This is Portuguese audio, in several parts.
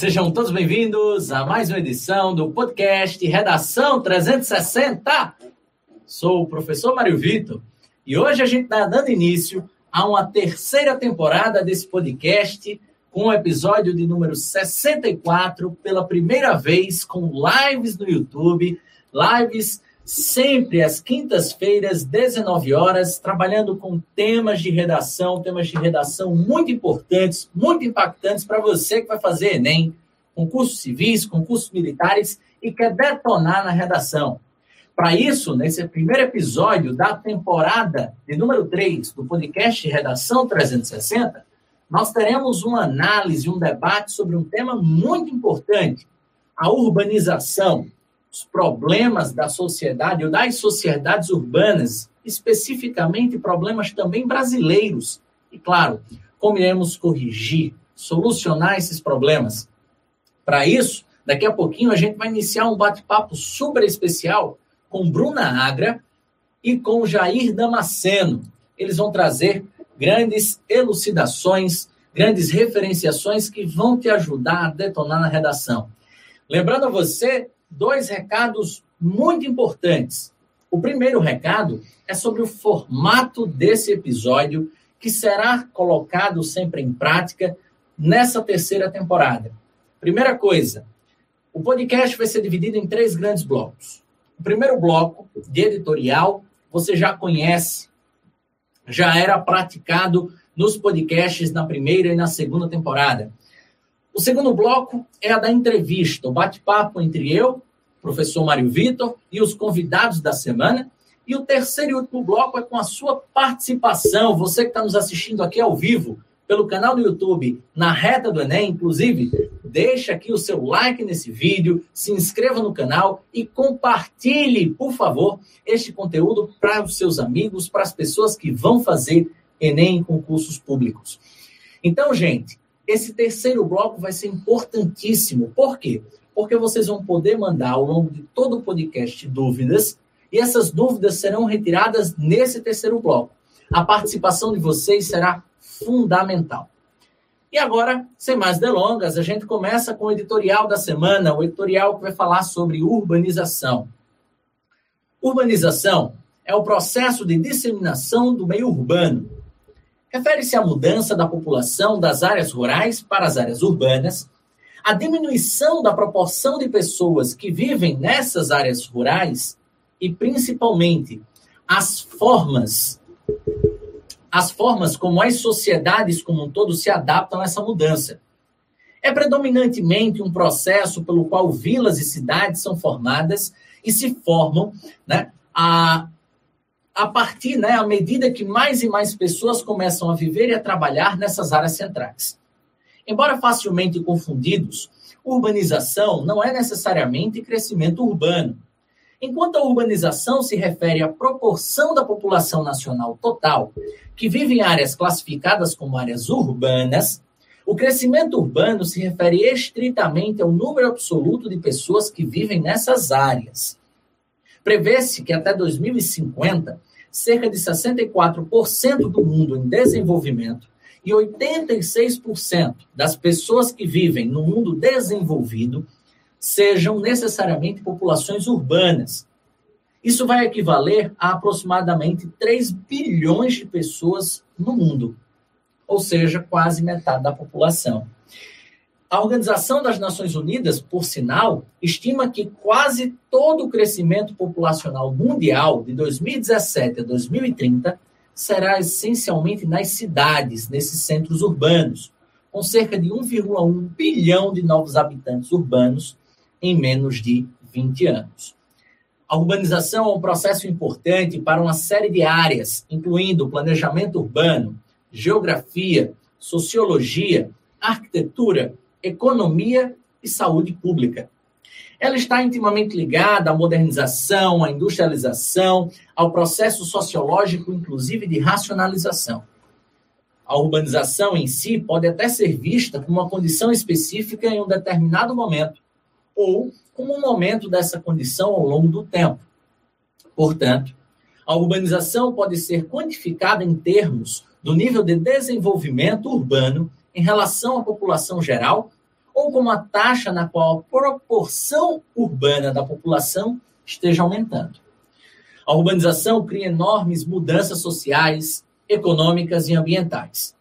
sejam todos bem-vindos a mais uma edição do podcast Redação 360. Sou o professor Mário Vitor e hoje a gente está dando início a uma terceira temporada desse podcast com o episódio de número 64, pela primeira vez com lives no YouTube, lives sempre às quintas-feiras, 19 horas, trabalhando com temas de redação, temas de redação muito importantes, muito impactantes para você que vai fazer Enem, concursos civis, concursos militares e quer detonar na redação. Para isso, nesse primeiro episódio da temporada de número 3 do podcast Redação 360, nós teremos uma análise, um debate sobre um tema muito importante, a urbanização, os problemas da sociedade ou das sociedades urbanas, especificamente problemas também brasileiros. E, claro, como iremos corrigir, solucionar esses problemas. Para isso, daqui a pouquinho a gente vai iniciar um bate-papo super especial com Bruna Agra e com Jair Damasceno. Eles vão trazer grandes elucidações, grandes referenciações que vão te ajudar a detonar na redação. Lembrando a você dois recados muito importantes. O primeiro recado é sobre o formato desse episódio, que será colocado sempre em prática nessa terceira temporada. Primeira coisa, o podcast vai ser dividido em três grandes blocos. O primeiro bloco, de editorial, você já conhece, já era praticado nos podcasts na primeira e na segunda temporada. O segundo bloco é a da entrevista, o bate-papo entre eu, professor Mário Vitor, e os convidados da semana. E o terceiro e último bloco é com a sua participação, você que está nos assistindo aqui ao vivo, pelo canal do YouTube, na reta do Enem, inclusive, deixa aqui o seu like nesse vídeo, se inscreva no canal e compartilhe, por favor, este conteúdo para os seus amigos, para as pessoas que vão fazer Enem em concursos públicos. Então, gente, esse terceiro bloco vai ser importantíssimo. Por quê? Porque vocês vão poder mandar ao longo de todo o podcast dúvidas e essas dúvidas serão retiradas nesse terceiro bloco. A participação de vocês será fundamental. E agora, sem mais delongas, a gente começa com o editorial da semana, o editorial que vai falar sobre urbanização. Urbanização é o processo de disseminação do meio urbano, refere-se à mudança da população das áreas rurais para as áreas urbanas, a diminuição da proporção de pessoas que vivem nessas áreas rurais e, principalmente, as formas as formas como as sociedades como um todo se adaptam a essa mudança. É predominantemente um processo pelo qual vilas e cidades são formadas e se formam né, a, a partir, né, à medida que mais e mais pessoas começam a viver e a trabalhar nessas áreas centrais. Embora facilmente confundidos, urbanização não é necessariamente crescimento urbano. Enquanto a urbanização se refere à proporção da população nacional total que vive em áreas classificadas como áreas urbanas, o crescimento urbano se refere estritamente ao número absoluto de pessoas que vivem nessas áreas. Prevê-se que até 2050, cerca de 64% do mundo em desenvolvimento e 86% das pessoas que vivem no mundo desenvolvido sejam necessariamente populações urbanas. Isso vai equivaler a aproximadamente 3 bilhões de pessoas no mundo, ou seja, quase metade da população. A Organização das Nações Unidas, por sinal, estima que quase todo o crescimento populacional mundial de 2017 a 2030 será essencialmente nas cidades, nesses centros urbanos, com cerca de 1,1 bilhão de novos habitantes urbanos em menos de 20 anos. A urbanização é um processo importante para uma série de áreas, incluindo planejamento urbano, geografia, sociologia, arquitetura, economia e saúde pública. Ela está intimamente ligada à modernização, à industrialização, ao processo sociológico, inclusive de racionalização. A urbanização em si pode até ser vista como uma condição específica em um determinado momento, ou como um momento dessa condição ao longo do tempo. Portanto, a urbanização pode ser quantificada em termos do nível de desenvolvimento urbano em relação à população geral ou como a taxa na qual a proporção urbana da população esteja aumentando. A urbanização cria enormes mudanças sociais, econômicas e ambientais.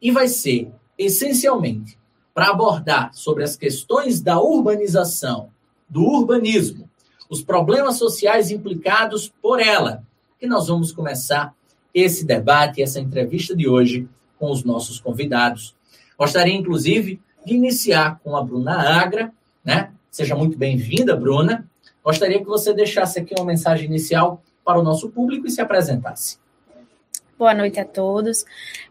E vai ser, essencialmente, para abordar sobre as questões da urbanização, do urbanismo, os problemas sociais implicados por ela, que nós vamos começar esse debate, essa entrevista de hoje com os nossos convidados. Gostaria, inclusive, de iniciar com a Bruna Agra, né? Seja muito bem-vinda, Bruna. Gostaria que você deixasse aqui uma mensagem inicial para o nosso público e se apresentasse. Boa noite a todos.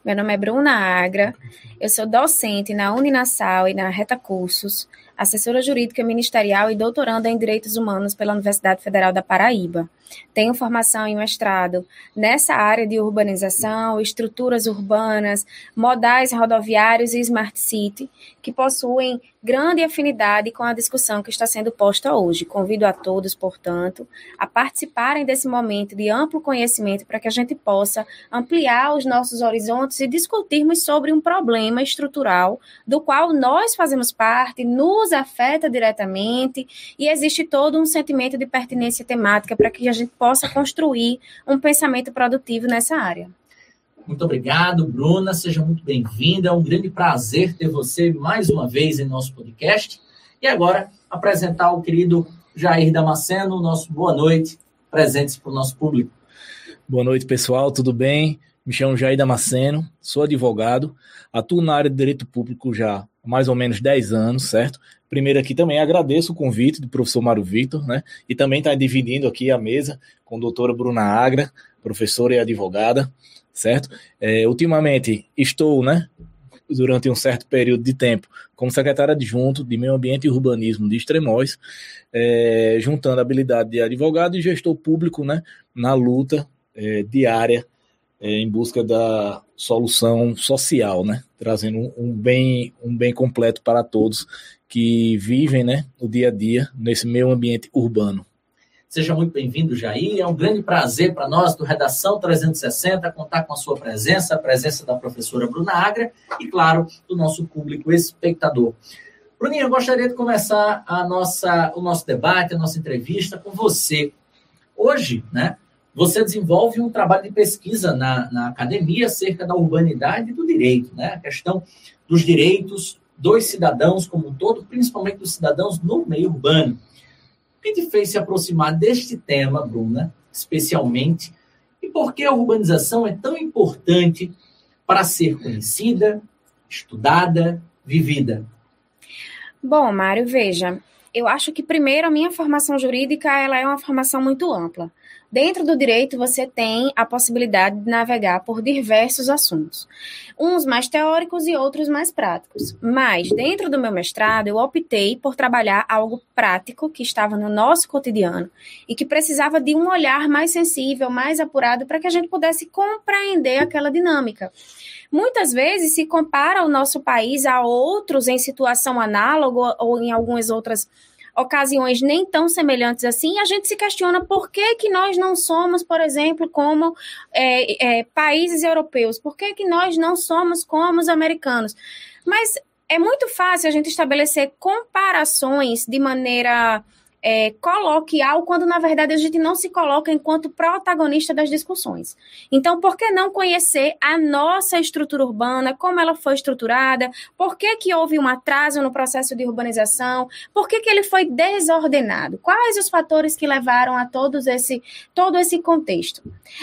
Meu nome é Bruna Agra. Eu sou docente na Uninasal e na Reta Cursos, assessora jurídica ministerial e doutoranda em Direitos Humanos pela Universidade Federal da Paraíba. Tenho formação em mestrado nessa área de urbanização, estruturas urbanas, modais rodoviários e smart city, que possuem grande afinidade com a discussão que está sendo posta hoje. Convido a todos, portanto, a participarem desse momento de amplo conhecimento para que a gente possa ampliar os nossos horizontes e discutirmos sobre um problema estrutural do qual nós fazemos parte, nos afeta diretamente e existe todo um sentimento de pertinência temática para que a gente possa construir um pensamento produtivo nessa área. Muito obrigado, Bruna. Seja muito bem-vinda. É um grande prazer ter você mais uma vez em nosso podcast. E agora, apresentar o querido Jair Damasceno, nosso boa noite, presente para o nosso público. Boa noite, pessoal, tudo bem? Me chamo Jair Damasceno, sou advogado, atuo na área de direito público já há mais ou menos 10 anos, certo? Primeiro aqui também agradeço o convite do professor Mário Vitor, né? E também está dividindo aqui a mesa com a doutora Bruna Agra, professora e advogada, certo? É, ultimamente estou, né, durante um certo período de tempo, como secretário adjunto de Meio Ambiente e Urbanismo de Extremóis, é, juntando a habilidade de advogado e gestor público, né, na luta é, diária é, em busca da solução social, né, trazendo um, bem, um bem completo para todos que vivem, né, o dia a dia nesse meio ambiente urbano. Seja muito bem-vindo, Jair. É um grande prazer para nós do Redação 360 contar com a sua presença, a presença da professora Bruna Agra e, claro, do nosso público espectador. Bruninha, eu gostaria de começar a nossa, o nosso debate, a nossa entrevista com você. Hoje, né, você desenvolve um trabalho de pesquisa na, na academia acerca da urbanidade e do direito, né, a questão dos direitos dos cidadãos como um todo, principalmente dos cidadãos no meio urbano. O que te fez se aproximar deste tema, Bruna, especialmente? E por que a urbanização é tão importante para ser conhecida, estudada, vivida? Bom, Mário, veja, eu acho que primeiro a minha formação jurídica ela é uma formação muito ampla. Dentro do direito, você tem a possibilidade de navegar por diversos assuntos, uns mais teóricos e outros mais práticos. Mas, dentro do meu mestrado, eu optei por trabalhar algo prático que estava no nosso cotidiano e que precisava de um olhar mais sensível, mais apurado, para que a gente pudesse compreender aquela dinâmica. Muitas vezes se compara o nosso país a outros em situação análoga ou em algumas outras ocasiões nem tão semelhantes assim, a gente se questiona por que, que nós não somos, por exemplo, como é, é, países europeus, por que, que nós não somos como os americanos. Mas é muito fácil a gente estabelecer comparações de maneira é, coloquial, quando na verdade a gente não se coloca enquanto protagonista das discussões. Então, por que não conhecer a nossa estrutura urbana, como ela foi estruturada, por que, que houve um atraso no processo de urbanização, por que, que ele foi desordenado, quais os fatores que levaram a todos esse, todo esse contexto.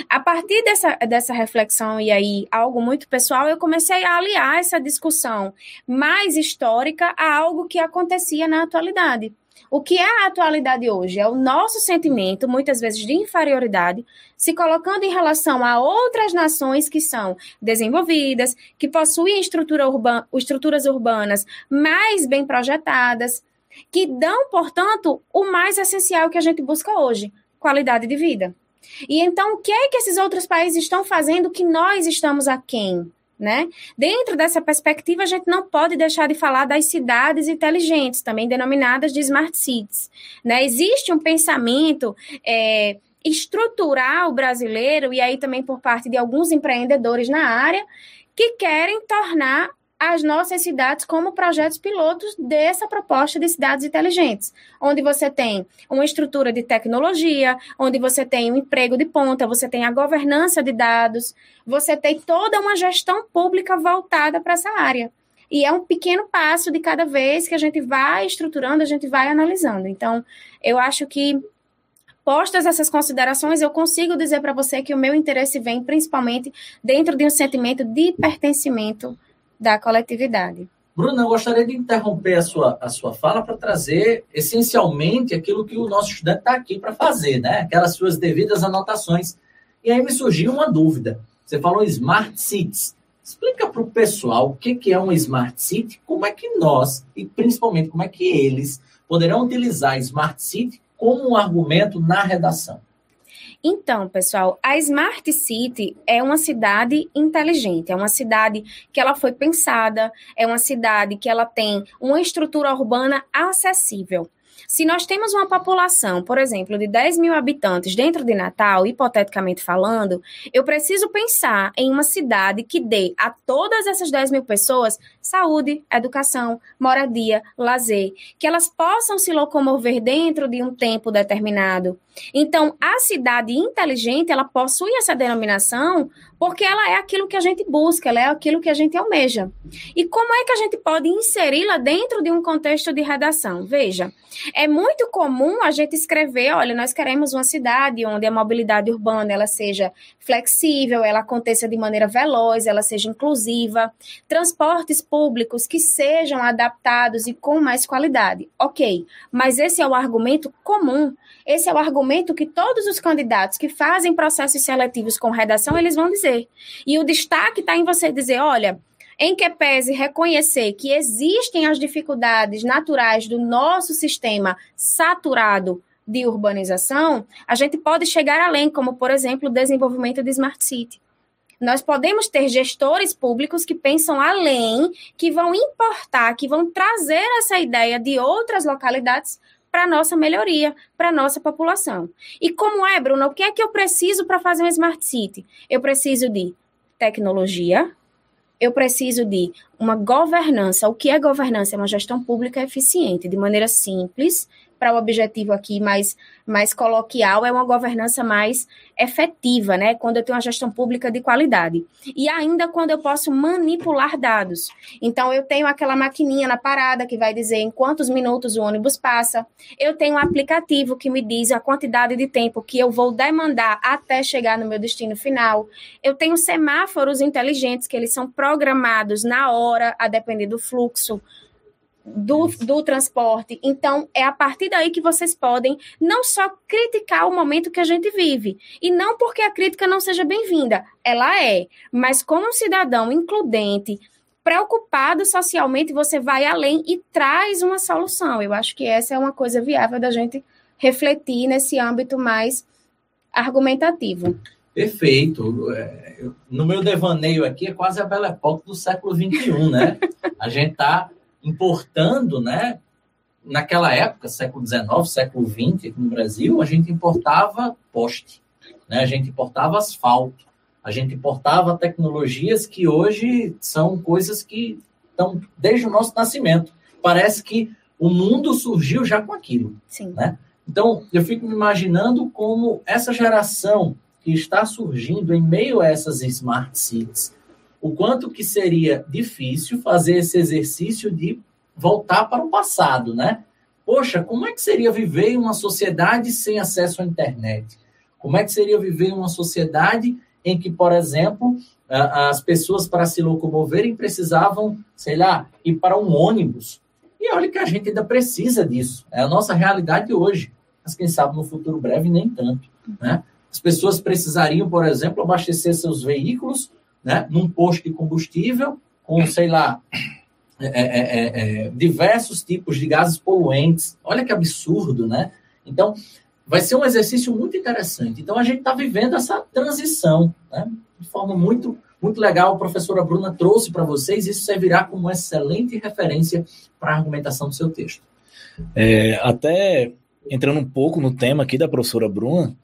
A partir dessa, dessa reflexão, e aí algo muito pessoal, eu comecei a aliar essa discussão mais histórica a algo que acontecia na atualidade. O que é a atualidade hoje? É o nosso sentimento, muitas vezes de inferioridade, se colocando em relação a outras nações que são desenvolvidas, que possuem estrutura urba estruturas urbanas mais bem projetadas, que dão, portanto, o mais essencial que a gente busca hoje: qualidade de vida. E então, o que é que esses outros países estão fazendo que nós estamos aquém? Né? Dentro dessa perspectiva, a gente não pode deixar de falar das cidades inteligentes, também denominadas de smart cities. Né? Existe um pensamento é, estrutural brasileiro, e aí também por parte de alguns empreendedores na área, que querem tornar as nossas cidades como projetos pilotos dessa proposta de cidades inteligentes, onde você tem uma estrutura de tecnologia, onde você tem um emprego de ponta, você tem a governança de dados, você tem toda uma gestão pública voltada para essa área. E é um pequeno passo de cada vez que a gente vai estruturando, a gente vai analisando. Então, eu acho que postas essas considerações, eu consigo dizer para você que o meu interesse vem principalmente dentro de um sentimento de pertencimento da coletividade. Bruna, eu gostaria de interromper a sua, a sua fala para trazer essencialmente aquilo que o nosso estudante está aqui para fazer, né? Aquelas suas devidas anotações. E aí me surgiu uma dúvida. Você falou Smart Cities. Explica para o pessoal o que, que é uma Smart City, como é que nós, e principalmente como é que eles, poderão utilizar Smart City como um argumento na redação. Então, pessoal, a Smart City é uma cidade inteligente, é uma cidade que ela foi pensada, é uma cidade que ela tem uma estrutura urbana acessível. Se nós temos uma população, por exemplo, de 10 mil habitantes dentro de Natal, hipoteticamente falando, eu preciso pensar em uma cidade que dê a todas essas 10 mil pessoas saúde, educação, moradia, lazer, que elas possam se locomover dentro de um tempo determinado. Então, a cidade inteligente, ela possui essa denominação porque ela é aquilo que a gente busca, ela é aquilo que a gente almeja. E como é que a gente pode inseri-la dentro de um contexto de redação? Veja, é muito comum a gente escrever, olha, nós queremos uma cidade onde a mobilidade urbana ela seja flexível, ela aconteça de maneira veloz, ela seja inclusiva, transportes públicos que sejam adaptados e com mais qualidade. OK, mas esse é o argumento comum. Esse é o argumento que todos os candidatos que fazem processos seletivos com redação, eles vão dizer. E o destaque está em você dizer, olha, em que pese reconhecer que existem as dificuldades naturais do nosso sistema saturado de urbanização, a gente pode chegar além, como, por exemplo, o desenvolvimento de Smart City. Nós podemos ter gestores públicos que pensam além, que vão importar, que vão trazer essa ideia de outras localidades para nossa melhoria, para a nossa população. E como é, Bruno, o que é que eu preciso para fazer um Smart City? Eu preciso de tecnologia, eu preciso de uma governança. O que é governança? É uma gestão pública eficiente, de maneira simples, para o objetivo aqui mais, mais coloquial, é uma governança mais efetiva, né? Quando eu tenho uma gestão pública de qualidade. E ainda quando eu posso manipular dados. Então, eu tenho aquela maquininha na parada que vai dizer em quantos minutos o ônibus passa. Eu tenho um aplicativo que me diz a quantidade de tempo que eu vou demandar até chegar no meu destino final. Eu tenho semáforos inteligentes que eles são programados na hora, a depender do fluxo do, do transporte. Então, é a partir daí que vocês podem não só criticar o momento que a gente vive, e não porque a crítica não seja bem-vinda, ela é, mas como um cidadão includente, preocupado socialmente, você vai além e traz uma solução. Eu acho que essa é uma coisa viável da gente refletir nesse âmbito mais argumentativo. Perfeito. É, no meu devaneio aqui é quase a Belle Époque do século XXI, né? A gente está importando, né? Naquela época, século XIX, século XX, no Brasil, a gente importava poste, né? a gente importava asfalto, a gente importava tecnologias que hoje são coisas que estão desde o nosso nascimento. Parece que o mundo surgiu já com aquilo. Sim. Né? Então, eu fico me imaginando como essa geração que está surgindo em meio a essas smart cities, o quanto que seria difícil fazer esse exercício de voltar para o passado, né? Poxa, como é que seria viver em uma sociedade sem acesso à internet? Como é que seria viver em uma sociedade em que, por exemplo, as pessoas para se locomoverem precisavam, sei lá, ir para um ônibus? E olha que a gente ainda precisa disso. É a nossa realidade hoje. Mas quem sabe no futuro breve nem tanto, né? As pessoas precisariam, por exemplo, abastecer seus veículos né, num posto de combustível com, sei lá, é é, é, é, diversos tipos de gases poluentes. Olha que absurdo, né? Então, vai ser um exercício muito interessante. Então, a gente está vivendo essa transição, né? De forma muito, muito legal. A professora Bruna trouxe para vocês. Isso servirá como uma excelente referência para a argumentação do seu texto. É, até entrando um pouco no tema aqui da professora Bruna,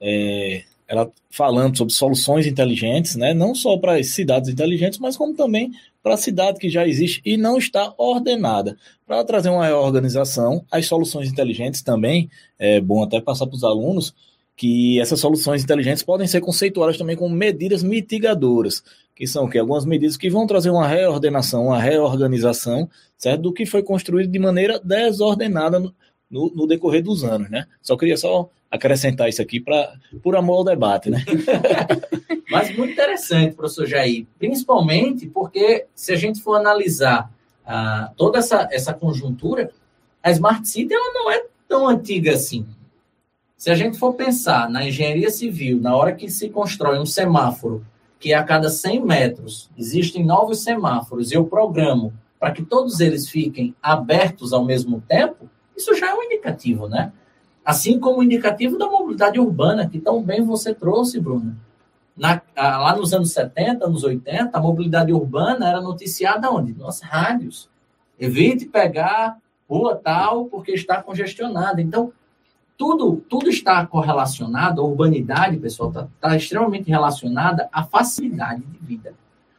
é, ela falando sobre soluções inteligentes, né? não só para as cidades inteligentes, mas como também para a cidade que já existe e não está ordenada. Para trazer uma reorganização, as soluções inteligentes também, é bom até passar para os alunos, que essas soluções inteligentes podem ser conceituadas também como medidas mitigadoras, que são que algumas medidas que vão trazer uma reordenação, uma reorganização, certo, do que foi construído de maneira desordenada no, no, decorrer dos anos, né? Só queria só acrescentar isso aqui para por amor ao debate, né? Mas muito interessante, professor Jair, principalmente porque se a gente for analisar ah, toda essa, essa conjuntura, a Smart City ela não é tão antiga assim. Se a gente for pensar na engenharia civil, na hora que se constrói um semáforo, que a cada 100 metros existem novos semáforos, e eu programo para que todos eles fiquem abertos ao mesmo tempo, isso já é um indicativo, né? Assim como o indicativo da mobilidade urbana, que tão bem você trouxe, Bruna. Na, lá nos anos 70, anos 80, a mobilidade urbana era noticiada onde? Nas rádios. Evite pegar rua tal porque está congestionada. Então, tudo, tudo está correlacionado, a urbanidade, pessoal, está tá extremamente relacionada à facilidade de vida.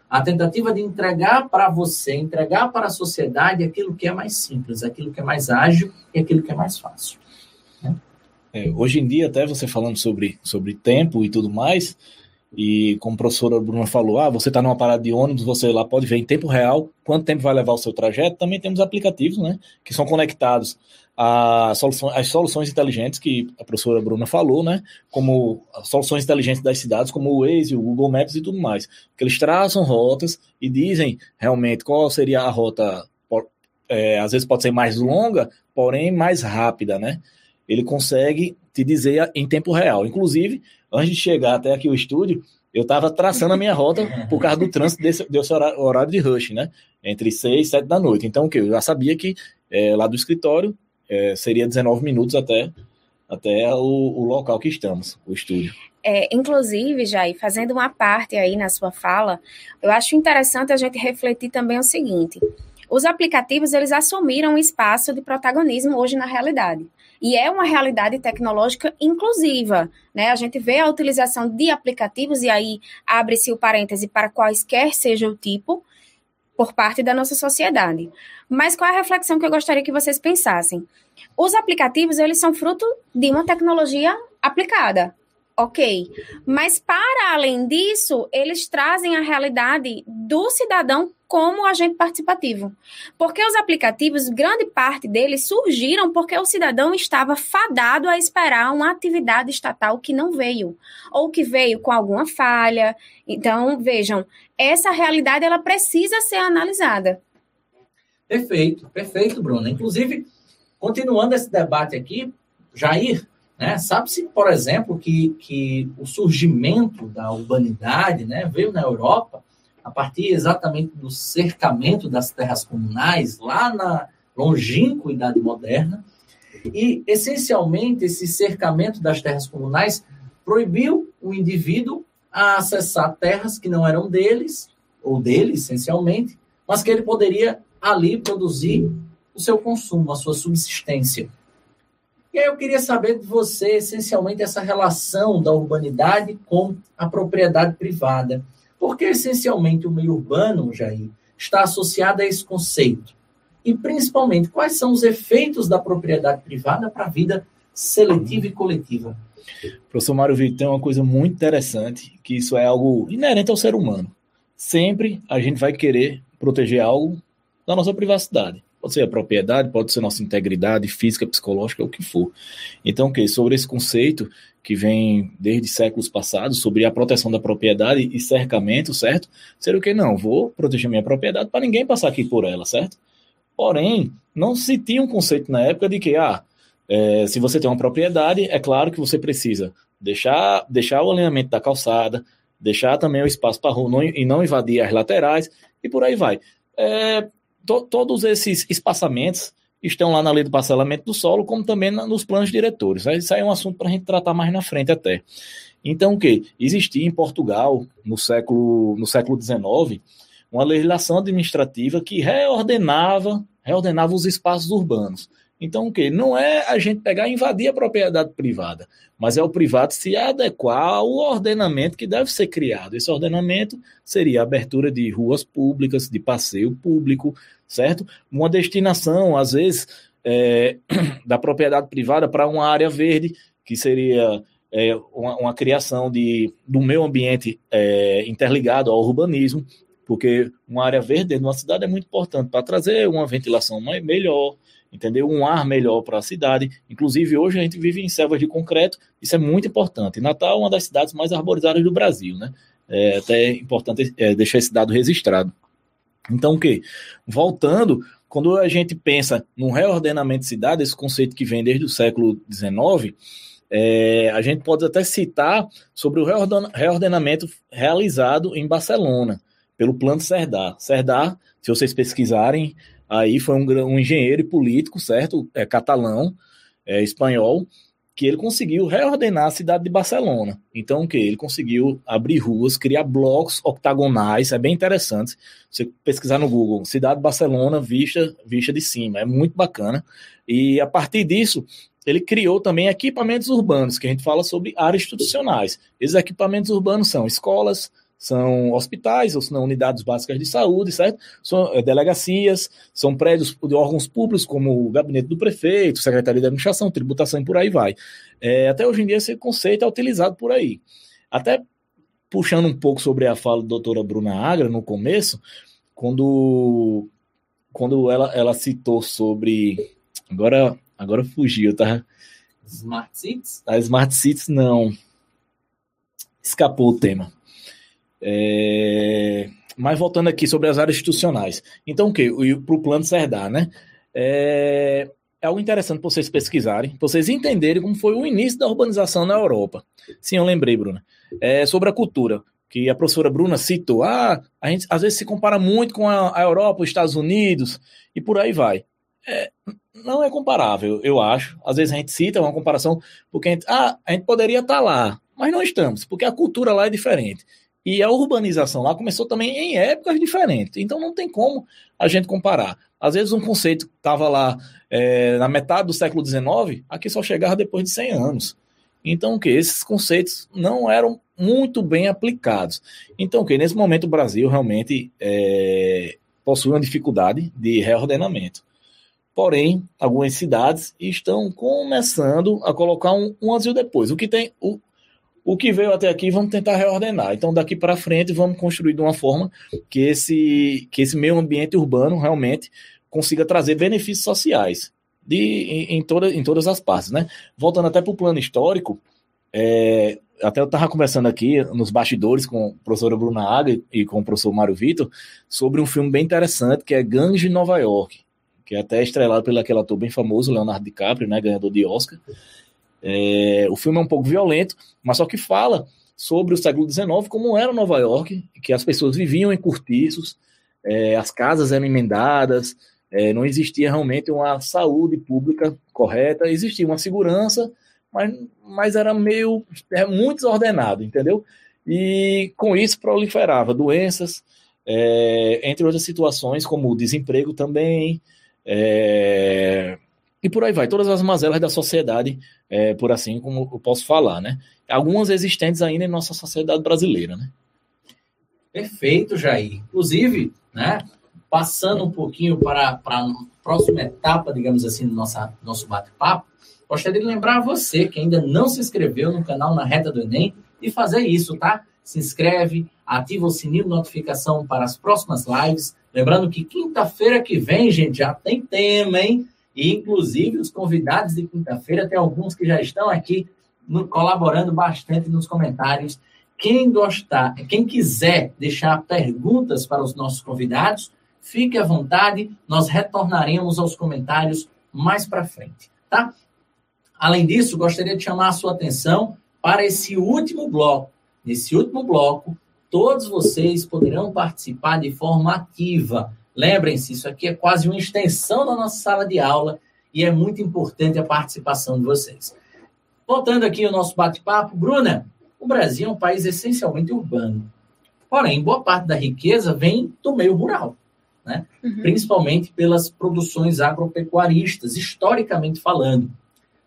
A tentativa de entregar para você, entregar para a sociedade aquilo que é mais simples, aquilo que é mais ágil e aquilo que é mais fácil. É, hoje em dia, até você falando sobre, sobre tempo e tudo mais, e como a professora Bruna falou, ah, você está numa parada de ônibus, você lá pode ver em tempo real quanto tempo vai levar o seu trajeto. Também temos aplicativos, né, que são conectados às soluções, às soluções inteligentes que a professora Bruna falou, né, como as soluções inteligentes das cidades, como o Waze, o Google Maps e tudo mais. Que eles traçam rotas e dizem realmente qual seria a rota, é, às vezes pode ser mais longa, porém mais rápida, né? ele consegue te dizer em tempo real. Inclusive, antes de chegar até aqui o estúdio, eu estava traçando a minha rota por causa do trânsito desse, desse horário, horário, de rush, né? Entre 6 e 7 da noite. Então, o que? Eu já sabia que é, lá do escritório é, seria 19 minutos até, até o, o local que estamos, o estúdio. É, inclusive, Jair, fazendo uma parte aí na sua fala, eu acho interessante a gente refletir também o seguinte: os aplicativos eles assumiram um espaço de protagonismo hoje na realidade. E é uma realidade tecnológica inclusiva, né? A gente vê a utilização de aplicativos e aí abre-se o parêntese para quaisquer seja o tipo por parte da nossa sociedade. Mas qual é a reflexão que eu gostaria que vocês pensassem? Os aplicativos, eles são fruto de uma tecnologia aplicada, ok. Mas para além disso, eles trazem a realidade do cidadão como agente participativo. Porque os aplicativos, grande parte deles surgiram porque o cidadão estava fadado a esperar uma atividade estatal que não veio, ou que veio com alguma falha. Então, vejam, essa realidade ela precisa ser analisada. Perfeito, perfeito, Bruna. Inclusive, continuando esse debate aqui, Jair, né, sabe-se, por exemplo, que, que o surgimento da urbanidade né, veio na Europa a partir exatamente do cercamento das terras comunais, lá na longínqua Idade Moderna, e, essencialmente, esse cercamento das terras comunais proibiu o indivíduo a acessar terras que não eram deles, ou dele, essencialmente, mas que ele poderia ali produzir o seu consumo, a sua subsistência. E aí eu queria saber de você, essencialmente, essa relação da urbanidade com a propriedade privada. Porque, essencialmente, o meio urbano, Jair, está associado a esse conceito. E, principalmente, quais são os efeitos da propriedade privada para a vida seletiva e coletiva? Professor Mário Vitor, tem uma coisa muito interessante, que isso é algo inerente ao ser humano. Sempre a gente vai querer proteger algo da nossa privacidade. Pode ser a propriedade, pode ser nossa integridade física, psicológica, o que for. Então, que sobre esse conceito que vem desde séculos passados sobre a proteção da propriedade e cercamento, certo? Seria o que não, vou proteger minha propriedade para ninguém passar aqui por ela, certo? Porém, não se tinha um conceito na época de que, ah, é, se você tem uma propriedade, é claro que você precisa deixar, deixar o alinhamento da calçada, deixar também o espaço para rua não, e não invadir as laterais e por aí vai. É, to, todos esses espaçamentos estão lá na lei do parcelamento do solo, como também na, nos planos diretores. Isso aí é um assunto para a gente tratar mais na frente até. Então, o que? Existia em Portugal, no século, no século XIX, uma legislação administrativa que reordenava, reordenava os espaços urbanos. Então, o que? Não é a gente pegar e invadir a propriedade privada, mas é o privado se adequar ao ordenamento que deve ser criado. Esse ordenamento seria a abertura de ruas públicas, de passeio público, certo? Uma destinação, às vezes, é, da propriedade privada para uma área verde, que seria é, uma, uma, criação de, do meio ambiente é, interligado ao urbanismo, porque uma área verde dentro de uma cidade é muito importante para trazer uma ventilação melhor, entendeu? Um ar melhor para a cidade. Inclusive, hoje a gente vive em selvas de concreto, isso é muito importante. Natal é uma das cidades mais arborizadas do Brasil, né? É até importante é, deixar esse dado registrado. Então, o que? Voltando, quando a gente pensa no reordenamento de cidade, esse conceito que vem desde o século XIX, é, a gente pode até citar sobre o reordenamento realizado em Barcelona, pelo Plano Cerdá. Cerdá, se vocês pesquisarem, Aí foi um, um engenheiro e político, certo? É, catalão, é, espanhol, que ele conseguiu reordenar a cidade de Barcelona. Então, o que? Ele conseguiu abrir ruas, criar blocos octagonais, é bem interessante. Você pesquisar no Google, cidade de Barcelona vista, vista de cima, é muito bacana. E a partir disso, ele criou também equipamentos urbanos, que a gente fala sobre áreas institucionais. Esses equipamentos urbanos são escolas, são hospitais, ou são unidades básicas de saúde, certo? São é, delegacias, são prédios de órgãos públicos, como o gabinete do prefeito, secretaria de administração, tributação e por aí vai. É, até hoje em dia esse conceito é utilizado por aí. Até puxando um pouco sobre a fala da doutora Bruna Agra no começo, quando, quando ela, ela citou sobre. Agora, agora fugiu, tá? Smart Cities? A Smart Cities, não. Escapou o tema. É... Mas voltando aqui sobre as áreas institucionais. Então, o que? Para o plano Serdar, né? É... é algo interessante para vocês pesquisarem, para vocês entenderem como foi o início da urbanização na Europa. Sim, eu lembrei, Bruna. É sobre a cultura, que a professora Bruna citou. Ah, a gente às vezes se compara muito com a, Europa, os Estados Unidos, e por aí vai. É, não é comparável, eu acho. Às vezes a gente cita uma comparação porque a gente, ah, a gente poderia estar lá, mas não estamos, porque a cultura lá é diferente. E a urbanização lá começou também em épocas diferentes. Então não tem como a gente comparar. Às vezes um conceito estava lá é, na metade do século XIX, aqui só chegava depois de 100 anos. Então, o que? Esses conceitos não eram muito bem aplicados. Então, o que? Nesse momento, o Brasil realmente é, possui uma dificuldade de reordenamento. Porém, algumas cidades estão começando a colocar um, um depois. O que tem, o, o que veio até aqui vamos tentar reordenar. Então, daqui para frente, vamos construir de uma forma que esse, que esse meio ambiente urbano realmente consiga trazer benefícios sociais de, em, em, toda, em todas as partes. Né? Voltando até para o plano histórico, é, até eu estava conversando aqui nos bastidores com a professora Bruna Aga e com o professor Mário Vitor sobre um filme bem interessante que é Gangue Nova York, que é até estrelado pelo aquele ator bem famoso, Leonardo DiCaprio, né, ganhador de Oscar. É, o filme é um pouco violento, mas só que fala sobre o século XIX, como era Nova York, que as pessoas viviam em cortiços, é, as casas eram emendadas, é, não existia realmente uma saúde pública correta, existia uma segurança, mas, mas era meio é, muito desordenado, entendeu? E com isso proliferava doenças, é, entre outras situações, como o desemprego também, é, e por aí vai, todas as mazelas da sociedade, é, por assim como eu posso falar, né? Algumas existentes ainda em nossa sociedade brasileira, né? Perfeito, Jair. Inclusive, né, passando um pouquinho para, para a próxima etapa, digamos assim, do nossa, nosso bate-papo, gostaria de lembrar você que ainda não se inscreveu no canal Na Reta do Enem, de fazer isso, tá? Se inscreve, ativa o sininho de notificação para as próximas lives. Lembrando que quinta-feira que vem, gente, já tem tema, hein? E, inclusive, os convidados de quinta-feira, tem alguns que já estão aqui colaborando bastante nos comentários. Quem gostar, quem quiser deixar perguntas para os nossos convidados, fique à vontade, nós retornaremos aos comentários mais para frente, tá? Além disso, gostaria de chamar a sua atenção para esse último bloco. Nesse último bloco, todos vocês poderão participar de forma ativa Lembrem-se, isso aqui é quase uma extensão da nossa sala de aula e é muito importante a participação de vocês. Voltando aqui ao nosso bate-papo, Bruna, o Brasil é um país essencialmente urbano. Porém, boa parte da riqueza vem do meio rural. né? Uhum. principalmente pelas produções agropecuaristas, historicamente falando.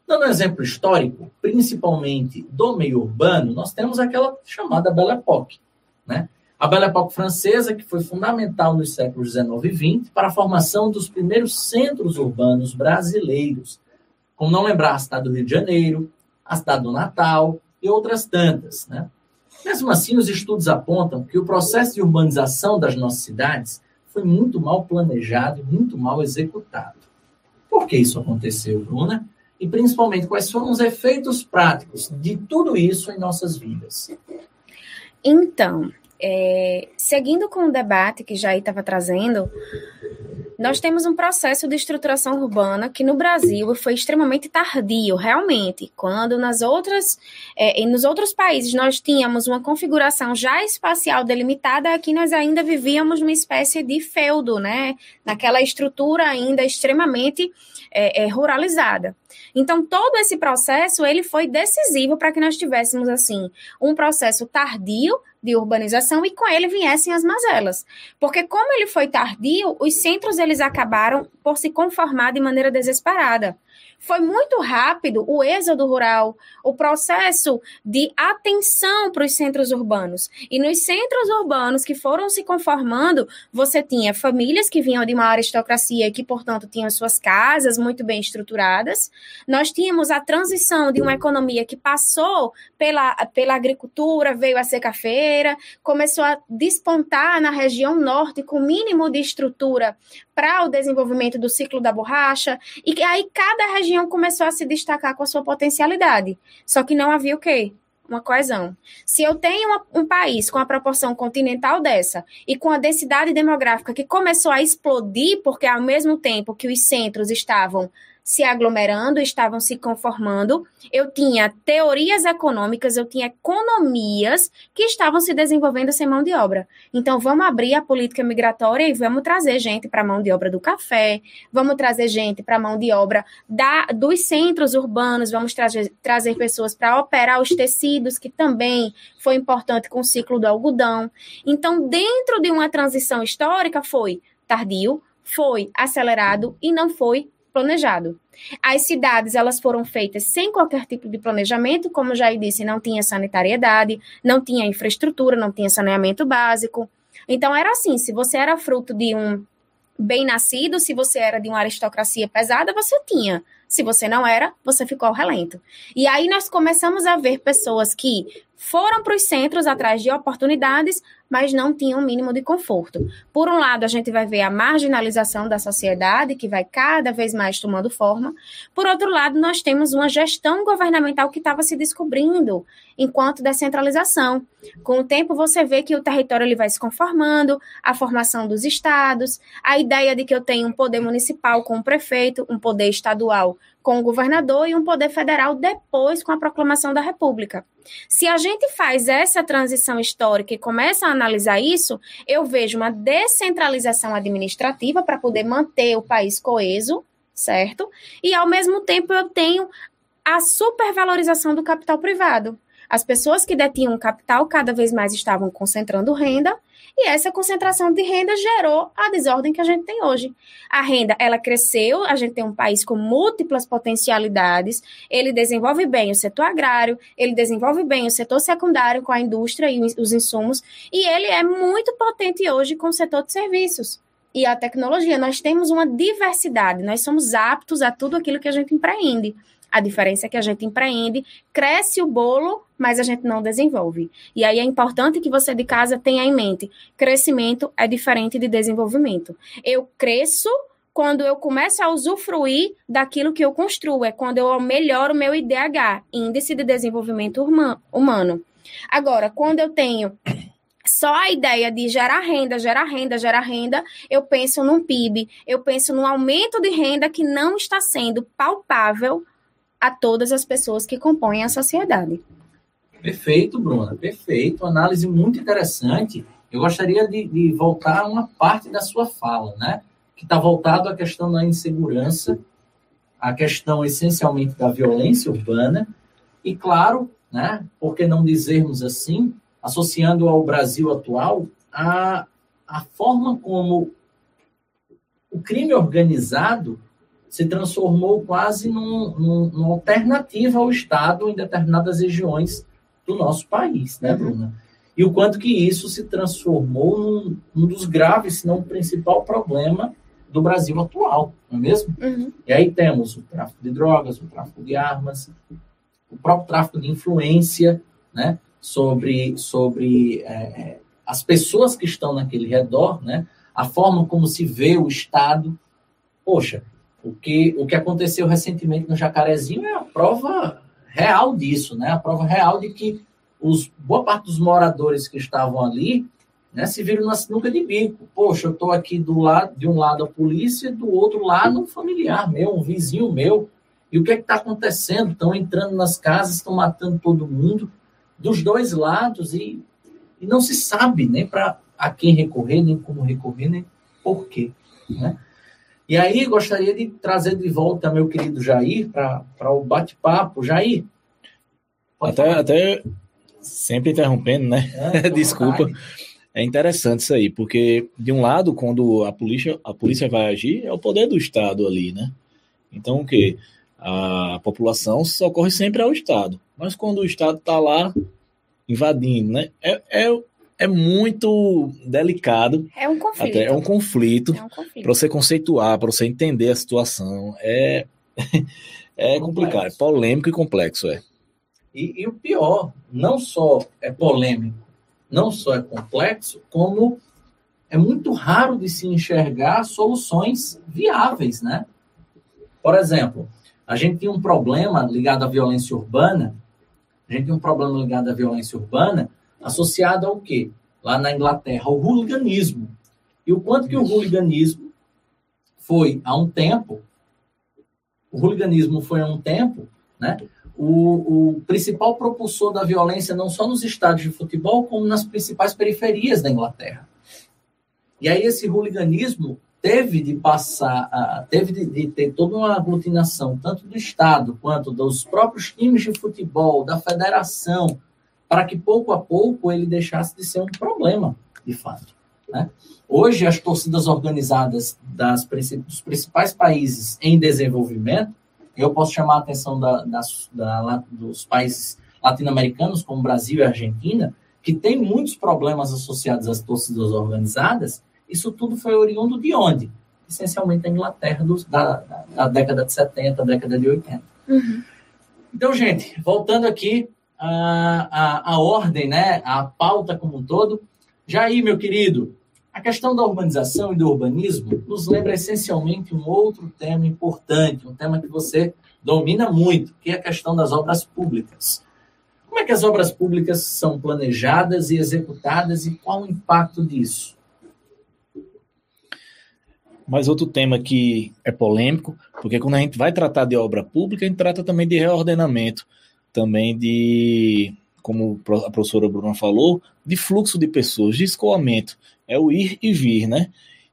Dando um exemplo histórico, principalmente do meio urbano, nós temos aquela chamada Belle Époque. Né? A Belle Époque francesa, que foi fundamental nos séculos XIX e XX para a formação dos primeiros centros urbanos brasileiros, como não lembrar a cidade do Rio de Janeiro, a cidade do Natal e outras tantas. Né? Mesmo assim, os estudos apontam que o processo de urbanização das nossas cidades foi muito mal planejado e muito mal executado. Por que isso aconteceu, Bruna? E principalmente, quais foram os efeitos práticos de tudo isso em nossas vidas? Então, é, seguindo com o debate que Jair estava trazendo, nós temos um processo de estruturação urbana que no Brasil foi extremamente tardio, realmente. Quando nas outras, é, nos outros países nós tínhamos uma configuração já espacial delimitada, aqui nós ainda vivíamos numa espécie de feudo, né? Naquela estrutura ainda extremamente é, é, ruralizada. Então, todo esse processo ele foi decisivo para que nós tivéssemos assim um processo tardio de urbanização e com ele viessem as mazelas. Porque como ele foi tardio, os centros eles acabaram por se conformar de maneira desesperada. Foi muito rápido o êxodo rural, o processo de atenção para os centros urbanos. E nos centros urbanos que foram se conformando, você tinha famílias que vinham de uma aristocracia e que, portanto, tinham suas casas muito bem estruturadas. Nós tínhamos a transição de uma economia que passou pela, pela agricultura, veio a ser cafeira, começou a despontar na região norte com mínimo de estrutura para o desenvolvimento do ciclo da borracha, e aí cada região começou a se destacar com a sua potencialidade. Só que não havia o quê? Uma coesão. Se eu tenho uma, um país com a proporção continental dessa e com a densidade demográfica que começou a explodir, porque ao mesmo tempo que os centros estavam se aglomerando, estavam se conformando. Eu tinha teorias econômicas, eu tinha economias que estavam se desenvolvendo sem mão de obra. Então, vamos abrir a política migratória e vamos trazer gente para a mão de obra do café, vamos trazer gente para a mão de obra da, dos centros urbanos, vamos trazer, trazer pessoas para operar os tecidos, que também foi importante com o ciclo do algodão. Então, dentro de uma transição histórica, foi tardio, foi acelerado e não foi planejado. As cidades elas foram feitas sem qualquer tipo de planejamento, como já disse, não tinha sanitariedade, não tinha infraestrutura, não tinha saneamento básico. Então era assim, se você era fruto de um bem nascido, se você era de uma aristocracia pesada, você tinha. Se você não era, você ficou ao relento. E aí nós começamos a ver pessoas que foram para os centros atrás de oportunidades, mas não tinham o um mínimo de conforto. Por um lado, a gente vai ver a marginalização da sociedade, que vai cada vez mais tomando forma. Por outro lado, nós temos uma gestão governamental que estava se descobrindo enquanto descentralização. Com o tempo, você vê que o território ele vai se conformando, a formação dos estados, a ideia de que eu tenho um poder municipal com o prefeito, um poder estadual com o governador e um poder federal depois com a proclamação da República. Se a gente faz essa transição histórica e começa a analisar isso, eu vejo uma descentralização administrativa para poder manter o país coeso, certo? E ao mesmo tempo eu tenho a supervalorização do capital privado. As pessoas que detinham capital cada vez mais estavam concentrando renda e essa concentração de renda gerou a desordem que a gente tem hoje. A renda, ela cresceu, a gente tem um país com múltiplas potencialidades, ele desenvolve bem o setor agrário, ele desenvolve bem o setor secundário com a indústria e os insumos, e ele é muito potente hoje com o setor de serviços e a tecnologia. Nós temos uma diversidade, nós somos aptos a tudo aquilo que a gente empreende. A diferença é que a gente empreende, cresce o bolo, mas a gente não desenvolve. E aí é importante que você de casa tenha em mente: crescimento é diferente de desenvolvimento. Eu cresço quando eu começo a usufruir daquilo que eu construo, é quando eu melhoro o meu IDH, Índice de Desenvolvimento Humano. Agora, quando eu tenho só a ideia de gerar renda, gerar renda, gerar renda, eu penso num PIB, eu penso num aumento de renda que não está sendo palpável a todas as pessoas que compõem a sociedade. Perfeito, Bruna, perfeito. Análise muito interessante. Eu gostaria de, de voltar a uma parte da sua fala, né? Que está voltado à questão da insegurança, à questão essencialmente da violência urbana, e claro, né? Por que não dizermos assim, associando ao Brasil atual, a, a forma como o crime organizado se transformou quase num, num, numa alternativa ao Estado em determinadas regiões do nosso país, né, uhum. Bruna? E o quanto que isso se transformou num, num dos graves, se não o principal problema do Brasil atual, não é mesmo? Uhum. E aí temos o tráfico de drogas, o tráfico de armas, o próprio tráfico de influência, né, sobre, sobre é, é as pessoas que estão naquele redor, né, a forma como se vê o Estado. Poxa, o que, o que aconteceu recentemente no Jacarezinho é a prova real disso, né? A prova real de que os, boa parte dos moradores que estavam ali né, se viram na sinuca de bico. Poxa, eu estou aqui do lado, de um lado a polícia, do outro lado um familiar meu, um vizinho meu. E o que é está acontecendo? Estão entrando nas casas, estão matando todo mundo, dos dois lados, e, e não se sabe nem para a quem recorrer, nem como recorrer, nem por quê. Né? E aí gostaria de trazer de volta meu querido Jair para o bate-papo. Jair. Até, até sempre interrompendo, né? É, Desculpa. É interessante isso aí, porque de um lado, quando a polícia, a polícia vai agir, é o poder do Estado ali, né? Então o que? A população socorre sempre ao Estado. Mas quando o Estado está lá invadindo, né? É, é, é muito delicado. É um conflito. Até, é um conflito. É um conflito. Para você conceituar, para você entender a situação. É, é complicado, é polêmico e complexo, é. E, e, o pior, não só é polêmico, não só é complexo, como é muito raro de se enxergar soluções viáveis, né? Por exemplo, a gente tinha um problema ligado à violência urbana, a gente tinha um problema ligado à violência urbana, associado ao quê? Lá na Inglaterra, ao hooliganismo. E o quanto que o hooliganismo foi, há um tempo, o hooliganismo foi há um tempo, né? O, o, principal propulsor da violência não só nos estádios de futebol, como nas principais periferias da Inglaterra. E aí esse hooliganismo teve de passar, teve de, de, ter toda uma aglutinação, tanto do Estado quanto dos próprios times de futebol, da federação, para que pouco a pouco ele deixasse de ser um problema, de fato. Né? Hoje, as torcidas organizadas das, dos principais países em desenvolvimento, eu posso chamar a atenção da, das, da, dos países latino-americanos, como Brasil e Argentina, que tem muitos problemas associados às torcidas organizadas, isso tudo foi oriundo de onde? Essencialmente da Inglaterra, dos, da, da, da, década de 70, década de 80. Uhum. Então, gente, voltando aqui a, a, a ordem, né, a pauta como um todo. Aí, meu querido, a questão da urbanização e do urbanismo nos lembra essencialmente um outro tema importante, um tema que você domina muito, que é a questão das obras públicas. Como é que as obras públicas são planejadas e executadas e qual o impacto disso? Mais outro tema que é polêmico, porque quando a gente vai tratar de obra pública, a gente trata também de reordenamento também de, como a professora Bruna falou, de fluxo de pessoas, de escoamento. É o ir e vir, né?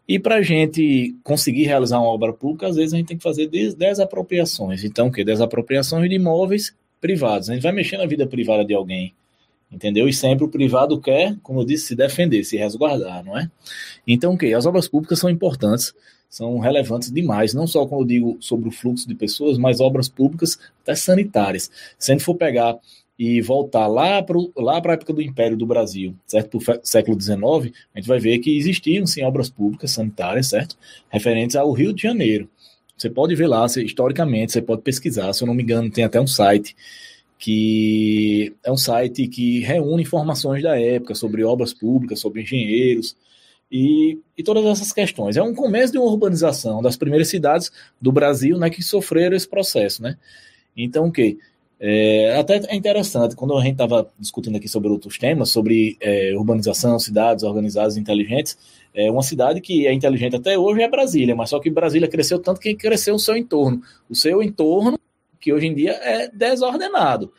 E para a gente conseguir realizar uma obra pública, às vezes a gente tem que fazer desapropriações. Então, o que? Desapropriações de imóveis privados. A gente vai mexer na vida privada de alguém. Entendeu? E sempre o privado quer, como eu disse, se defender, se resguardar, não é? Então, o que? As obras públicas são importantes são relevantes demais, não só quando eu digo sobre o fluxo de pessoas, mas obras públicas até sanitárias. Se a gente for pegar e voltar lá para lá a época do Império do Brasil, certo? Para século XIX, a gente vai ver que existiam sim obras públicas sanitárias, certo? Referentes ao Rio de Janeiro. Você pode ver lá, você, historicamente, você pode pesquisar, se eu não me engano, tem até um site que é um site que reúne informações da época sobre obras públicas, sobre engenheiros, e, e todas essas questões. É um começo de uma urbanização das primeiras cidades do Brasil né, que sofreram esse processo. Né? Então, o que? É, até é interessante, quando a gente estava discutindo aqui sobre outros temas, sobre é, urbanização, cidades organizadas inteligentes, é uma cidade que é inteligente até hoje é Brasília, mas só que Brasília cresceu tanto que cresceu o seu entorno. O seu entorno, que hoje em dia é desordenado.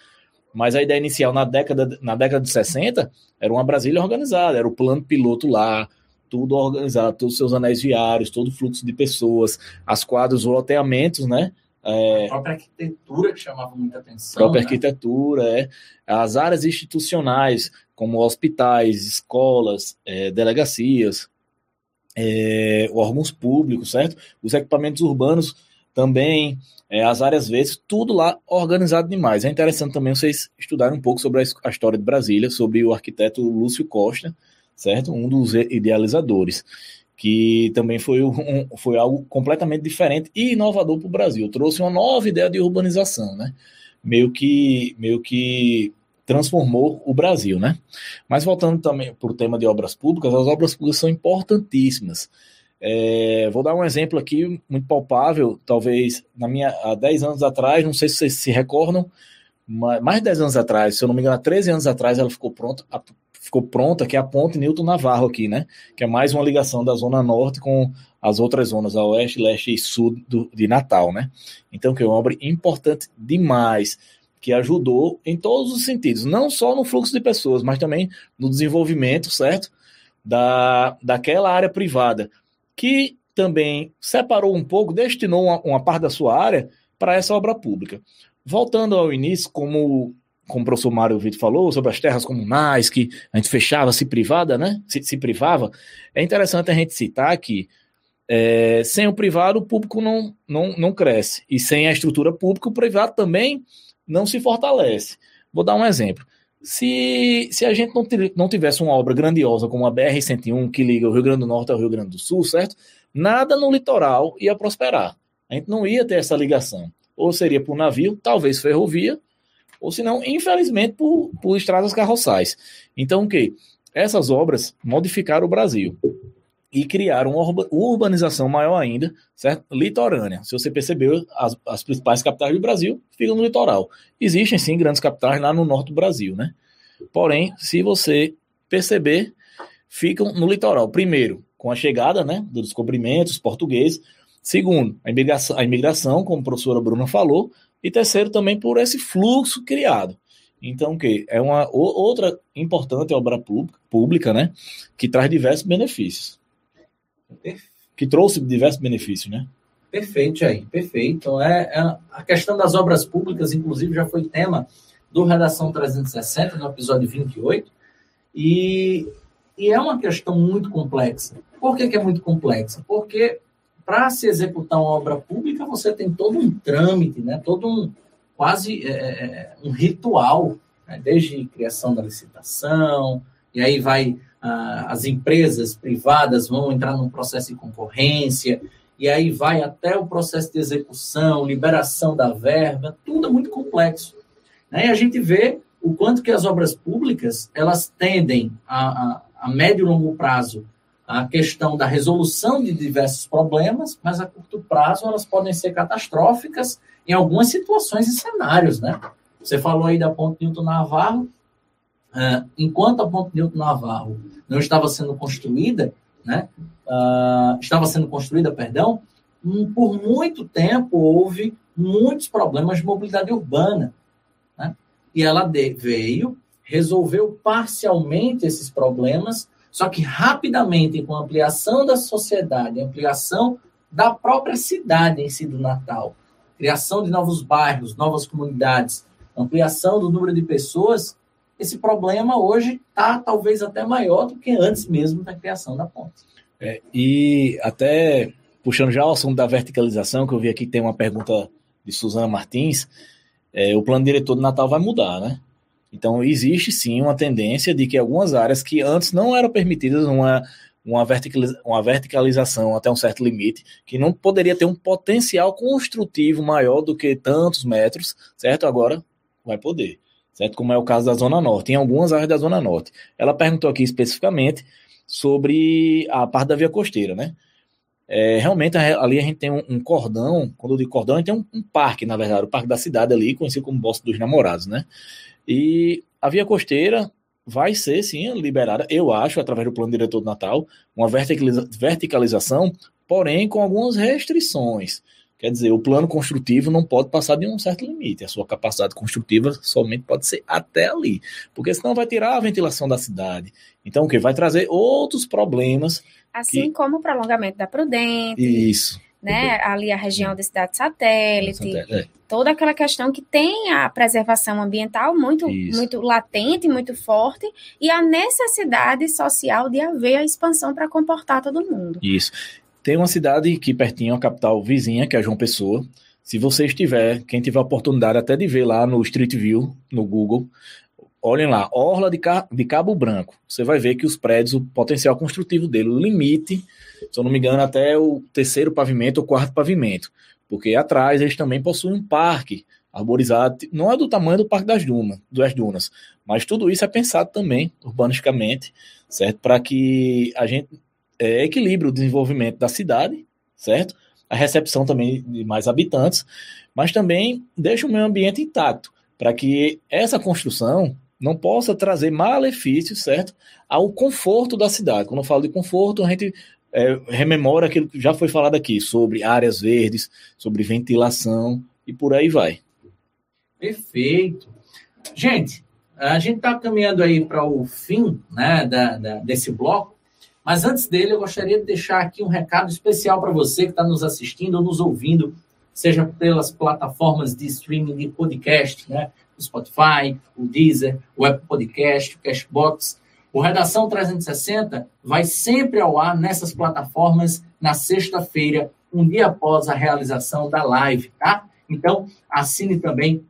Mas a ideia inicial na década, na década de 60 era uma Brasília organizada, era o plano piloto lá, tudo organizado, todos os seus anéis viários, todo o fluxo de pessoas, as quadras, os loteamentos, né? É, a própria arquitetura que chamava muita atenção. A própria né? arquitetura, é. As áreas institucionais, como hospitais, escolas, é, delegacias. é, órgãos públicos, certo? Os equipamentos urbanos também, é, as áreas verdes, tudo lá organizado demais. É interessante também vocês estudarem um pouco sobre a, a história de Brasília, sobre o arquiteto Lúcio Costa, certo? Um dos idealizadores, que também foi, um, foi algo completamente diferente e inovador para o Brasil. Trouxe uma nova ideia de urbanização, né? Meio que, meio que transformou o Brasil, né? Mas voltando também para o tema de obras públicas, as obras públicas são importantíssimas. É, vou dar um exemplo aqui muito palpável, talvez na minha, há 10 anos atrás, não sei se vocês se recordam, mais de 10 anos atrás, se eu não me engano, há 13 anos atrás ela ficou pronta, ficou pronta, que é a ponte Newton Navarro aqui, né? Que é mais uma ligação da Zona Norte com as outras zonas, a Oeste, Leste e Sul do, de Natal, né? Então, que é uma obra importante demais que ajudou em todos os sentidos, não só no fluxo de pessoas, mas também no desenvolvimento, certo? Da, daquela área privada, que também separou um pouco, destinou uma, uma parte da sua área para essa obra pública. Voltando ao início, como, como o professor Mário Vitor falou, sobre as terras comunais, que a gente fechava, se privada, né? Se, se privava, é interessante a gente citar que é, sem o privado, o público não, não, não cresce. E sem a estrutura pública, o privado também não se fortalece. Vou dar um exemplo. Se, se a gente não, não tivesse uma obra grandiosa como a BR-101, que liga o Rio Grande do Norte ao Rio Grande do Sul, certo? Nada no litoral ia prosperar. A gente não ia ter essa ligação. Ou seria por navio, talvez ferrovia, ou se não, infelizmente, por, por estradas carroçais. Então, o que? Essas obras modificaram o Brasil e criaram uma urbanização maior ainda, certo? Litorânea. Se você percebeu, as, as principais capitais do Brasil ficam no litoral. Existem sim grandes capitais lá no norte do Brasil, né? Porém, se você perceber, ficam no litoral. Primeiro, com a chegada, né, dos descobrimentos portugueses. Segundo, a imigração, a imigração, como a professora Bruna falou. E terceiro, também por esse fluxo criado. Então, o que é uma outra importante obra pública, né, que traz diversos benefícios que trouxe diversos benefícios, né? Perfeito, Jair, perfeito. É, é, a questão das obras públicas, inclusive, já foi tema do Redação 360, no episódio 28, e, e é uma questão muito complexa. Por que, que é muito complexa? Porque para se executar uma obra pública, você tem todo um trâmite, né? todo um quase é, é, é um ritual, né? desde criação da licitação, e aí vai ah, as empresas privadas vão entrar num processo de concorrência, e aí vai até o processo de execução, liberação da verba, tudo é muito complexo. Né? E a gente vê o quanto que as obras públicas, elas tendem a, a, a médio e longo prazo a questão da resolução de diversos problemas, mas a curto prazo elas podem ser catastróficas em algumas situações e cenários, né? Você falou aí da Ponte Newton Navarro, uh, enquanto a Ponte Newton Navarro não estava sendo construída, né? Uh, estava sendo construída, perdão, um, por muito tempo houve muitos problemas de mobilidade urbana. Né? E ela de, veio, resolveu parcialmente esses problemas, só que rapidamente, com a ampliação da sociedade, ampliação da própria cidade em si do Natal, criação de novos bairros, novas comunidades, ampliação do número de pessoas, esse problema hoje está talvez até maior do que antes mesmo da criação da ponte. É, e até puxando já o assunto da verticalização, que eu vi aqui tem uma pergunta de Suzana Martins, é, o plano diretor do Natal vai mudar, né? Então existe sim uma tendência de que algumas áreas que antes não eram permitidas uma, uma, verticaliza uma verticalização até um certo limite, que não poderia ter um potencial construtivo maior do que tantos metros, certo? Agora vai poder certo? Como é o caso da Zona Norte, em algumas áreas da Zona Norte. Ela perguntou aqui especificamente sobre a parte da via costeira, né? É, realmente ali a gente tem um, um, cordão, quando eu digo cordão, a gente tem um, um, parque, na verdade, o parque da cidade ali, conhecido como Bosque dos Namorados, né? E a via costeira vai ser, sim, liberada, eu acho, através do plano diretor do Natal, uma verticaliza verticalização, porém com algumas restrições. Quer dizer, o plano construtivo não pode passar de um certo limite. A sua capacidade construtiva somente pode ser até ali. Porque senão vai tirar a ventilação da cidade. Então, o que? Vai trazer outros problemas. Assim que... como o prolongamento da Prudente. Isso. Né? Ali a região da cidade satélite, é. toda aquela questão que tem a preservação ambiental muito, muito latente, muito forte, e a necessidade social de haver a expansão para comportar todo mundo. Isso. Tem uma cidade aqui pertinho, a capital vizinha, que é João Pessoa. Se você estiver, quem tiver a oportunidade até de ver lá no Street View, no Google, olhem lá, Orla de, de Cabo Branco. Você vai ver que os prédios, o potencial construtivo dele, o limite, se eu não me engano, até o terceiro pavimento ou quarto pavimento. Porque atrás eles também possuem um parque arborizado, não é do tamanho do Parque das Dunas, das Dunas, mas tudo isso é pensado também urbanisticamente, certo? Para que a gente é, equilibre o desenvolvimento da cidade, certo? A recepção também de mais habitantes, mas também deixa o meio ambiente intacto, para que essa construção não possa trazer malefícios, certo? Ao conforto da cidade. Quando eu falo de conforto, a gente é, rememora aquilo que já foi falado aqui, sobre áreas verdes, sobre ventilação e por aí vai. Perfeito. Gente, a gente está caminhando aí para o fim né, da, da, desse bloco, mas antes dele eu gostaria de deixar aqui um recado especial para você que está nos assistindo ou nos ouvindo, seja pelas plataformas de streaming de podcast, né? O Spotify, o Deezer, o Apple Podcast, o Cashbox. O Redação 360 vai sempre ao ar nessas plataformas na sexta-feira, um dia após a realização da live, tá? Então, assine também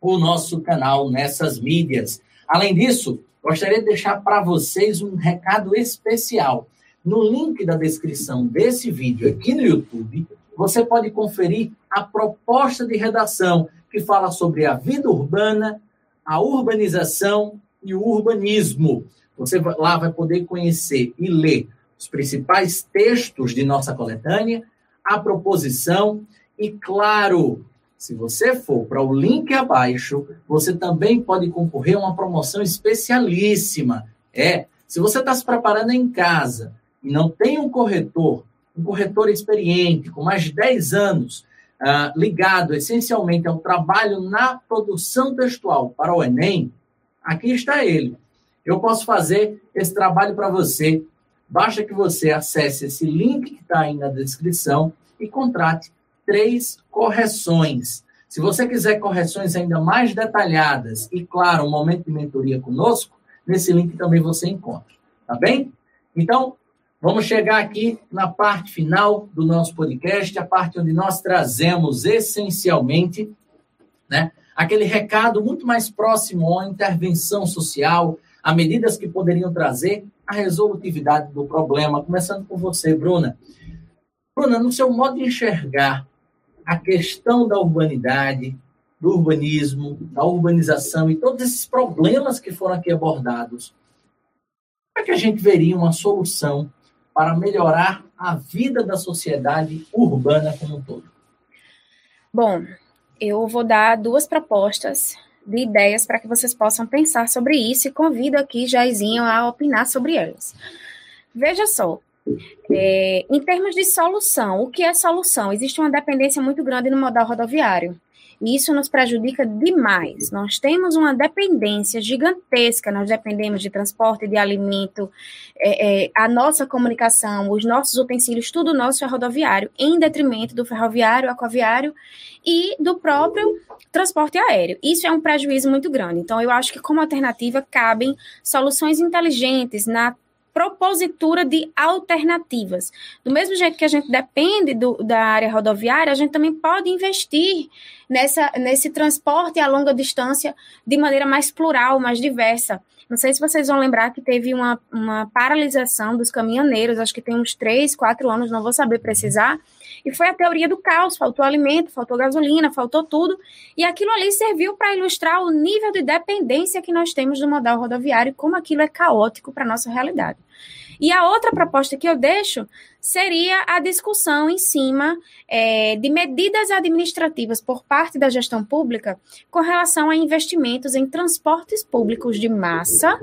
o nosso canal nessas mídias. Além disso, gostaria de deixar para vocês um recado especial. No link da descrição desse vídeo aqui no YouTube, você pode conferir a proposta de redação que fala sobre a vida urbana, a urbanização e o urbanismo. Você lá vai poder conhecer e ler os principais textos de nossa coletânea, a proposição e, claro, se você for para o link abaixo, você também pode concorrer a uma promoção especialíssima. É, se você está se preparando em casa e não tem um corretor, um corretor experiente, com mais de 10 anos, uh, ligado essencialmente ao trabalho na produção textual para o Enem, aqui está ele. Eu posso fazer esse trabalho para você. Basta que você acesse esse link que está aí na descrição e contrate três correções. Se você quiser correções ainda mais detalhadas e, claro, um momento de mentoria conosco, nesse link também você encontra. Tá bem? Então, Vamos chegar aqui na parte final do nosso podcast, a parte onde nós trazemos essencialmente né, aquele recado muito mais próximo à intervenção social, a medidas que poderiam trazer a resolutividade do problema. Começando com você, Bruna. Bruna, no seu modo de enxergar a questão da urbanidade, do urbanismo, da urbanização e todos esses problemas que foram aqui abordados, como é que a gente veria uma solução para melhorar a vida da sociedade urbana como um todo? Bom, eu vou dar duas propostas de ideias para que vocês possam pensar sobre isso e convido aqui Jairzinho a opinar sobre elas. Veja só, é, em termos de solução, o que é solução? Existe uma dependência muito grande no modal rodoviário. E isso nos prejudica demais. Nós temos uma dependência gigantesca, nós dependemos de transporte, de alimento, é, é, a nossa comunicação, os nossos utensílios, tudo nosso é rodoviário, em detrimento do ferroviário, aquaviário e do próprio transporte aéreo. Isso é um prejuízo muito grande. Então, eu acho que, como alternativa, cabem soluções inteligentes na propositura de alternativas. Do mesmo jeito que a gente depende do, da área rodoviária, a gente também pode investir nessa, nesse transporte a longa distância de maneira mais plural, mais diversa. Não sei se vocês vão lembrar que teve uma, uma paralisação dos caminhoneiros, acho que tem uns três, quatro anos, não vou saber precisar, e foi a teoria do caos, faltou alimento, faltou gasolina, faltou tudo, e aquilo ali serviu para ilustrar o nível de dependência que nós temos do modal rodoviário e como aquilo é caótico para a nossa realidade. E a outra proposta que eu deixo seria a discussão em cima é, de medidas administrativas por parte da gestão pública com relação a investimentos em transportes públicos de massa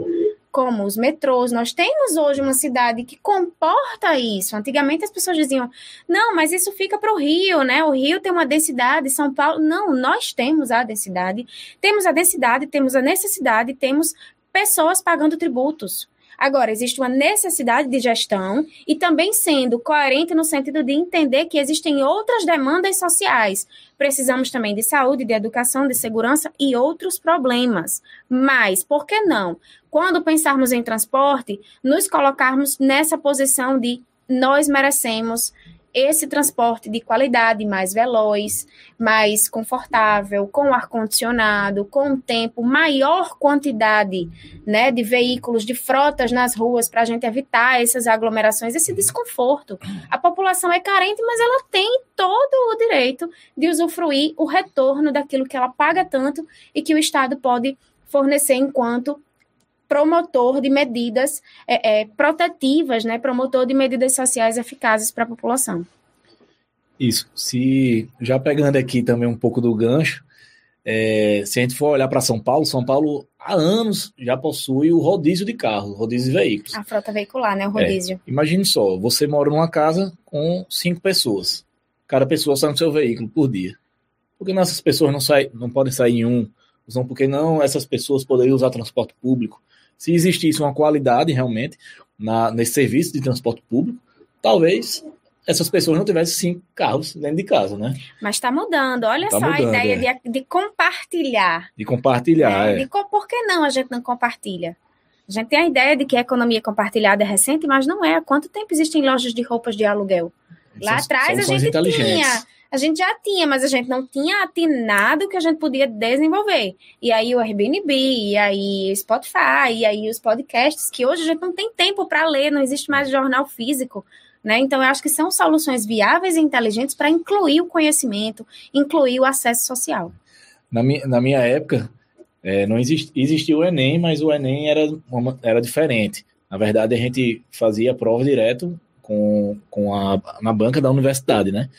como os metrôs. Nós temos hoje uma cidade que comporta isso. Antigamente as pessoas diziam: não, mas isso fica para o Rio, né? O Rio tem uma densidade, São Paulo. Não, nós temos a densidade. Temos a densidade, temos a necessidade, temos pessoas pagando tributos. Agora, existe uma necessidade de gestão e também sendo coerente no sentido de entender que existem outras demandas sociais. Precisamos também de saúde, de educação, de segurança e outros problemas. Mas, por que não? Quando pensarmos em transporte, nos colocarmos nessa posição de nós merecemos esse transporte de qualidade mais veloz, mais confortável, com ar-condicionado, com tempo, maior quantidade né, de veículos, de frotas nas ruas, para a gente evitar essas aglomerações, esse desconforto. A população é carente, mas ela tem todo o direito de usufruir o retorno daquilo que ela paga tanto e que o Estado pode fornecer enquanto promotor de medidas é, é, protetivas, né, promotor de medidas sociais eficazes para a população. Isso. Se já pegando aqui também um pouco do gancho, é, se a gente for olhar para São Paulo, São Paulo há anos já possui o rodízio de carros, rodízio de veículos. A frota veicular, né? O rodízio. É, imagine só, você mora numa casa com cinco pessoas. Cada pessoa sai no seu veículo por dia. Por que essas pessoas não, saem, não podem sair em um? Por porque não essas pessoas poderiam usar transporte público? Se existisse uma qualidade realmente na, nesse serviço de transporte público, talvez essas pessoas não tivessem cinco carros dentro de casa, né? Mas está mudando. Olha tá só mudando, a ideia é. de, de, compartilhar. De compartilhar, é. De, por que não a gente não compartilha? A gente tem a ideia de que a economia compartilhada é recente, mas não é. Há quanto tempo existem lojas de roupas de aluguel? Lá atrás a gente tinha a gente já tinha, mas a gente não tinha atinado que a gente podia desenvolver. E aí o Airbnb, e aí o Spotify, e aí os podcasts, que hoje a gente não tem tempo para ler, não existe mais jornal físico. Né? Então, eu acho que são soluções viáveis e inteligentes para incluir o conhecimento, incluir o acesso social. Na minha, na minha época, é, não exist, existia o Enem, mas o Enem era, uma, era diferente. Na verdade, a gente fazia prova direto com, com a, na banca da universidade, né?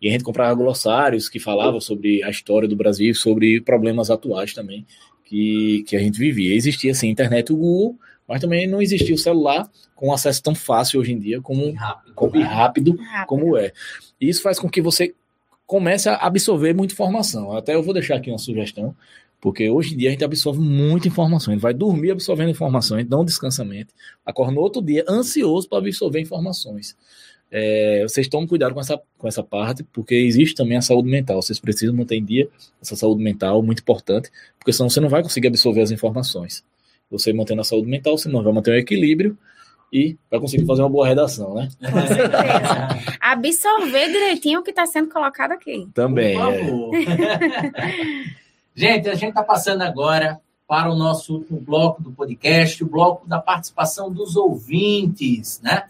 E a gente comprava glossários que falavam sobre a história do Brasil, sobre problemas atuais também que, que a gente vivia. Existia, assim, internet e o Google, mas também não existia o celular com acesso tão fácil hoje em dia como rápido, como, e rápido, rápido, como é. E isso faz com que você comece a absorver muita informação. Até eu vou deixar aqui uma sugestão, porque hoje em dia a gente absorve muita informação. A gente vai dormir absorvendo informações, não descansamento. Acorda no outro dia ansioso para absorver informações. É, vocês tomem cuidado com essa, com essa parte, porque existe também a saúde mental. Vocês precisam manter em dia essa saúde mental, muito importante, porque senão você não vai conseguir absorver as informações. Você mantendo a saúde mental, você não vai manter o equilíbrio e vai conseguir fazer uma boa redação, né? Com certeza. Absorver direitinho o que está sendo colocado aqui. Também. É. gente, a gente está passando agora para o nosso último bloco do podcast, o bloco da participação dos ouvintes, né?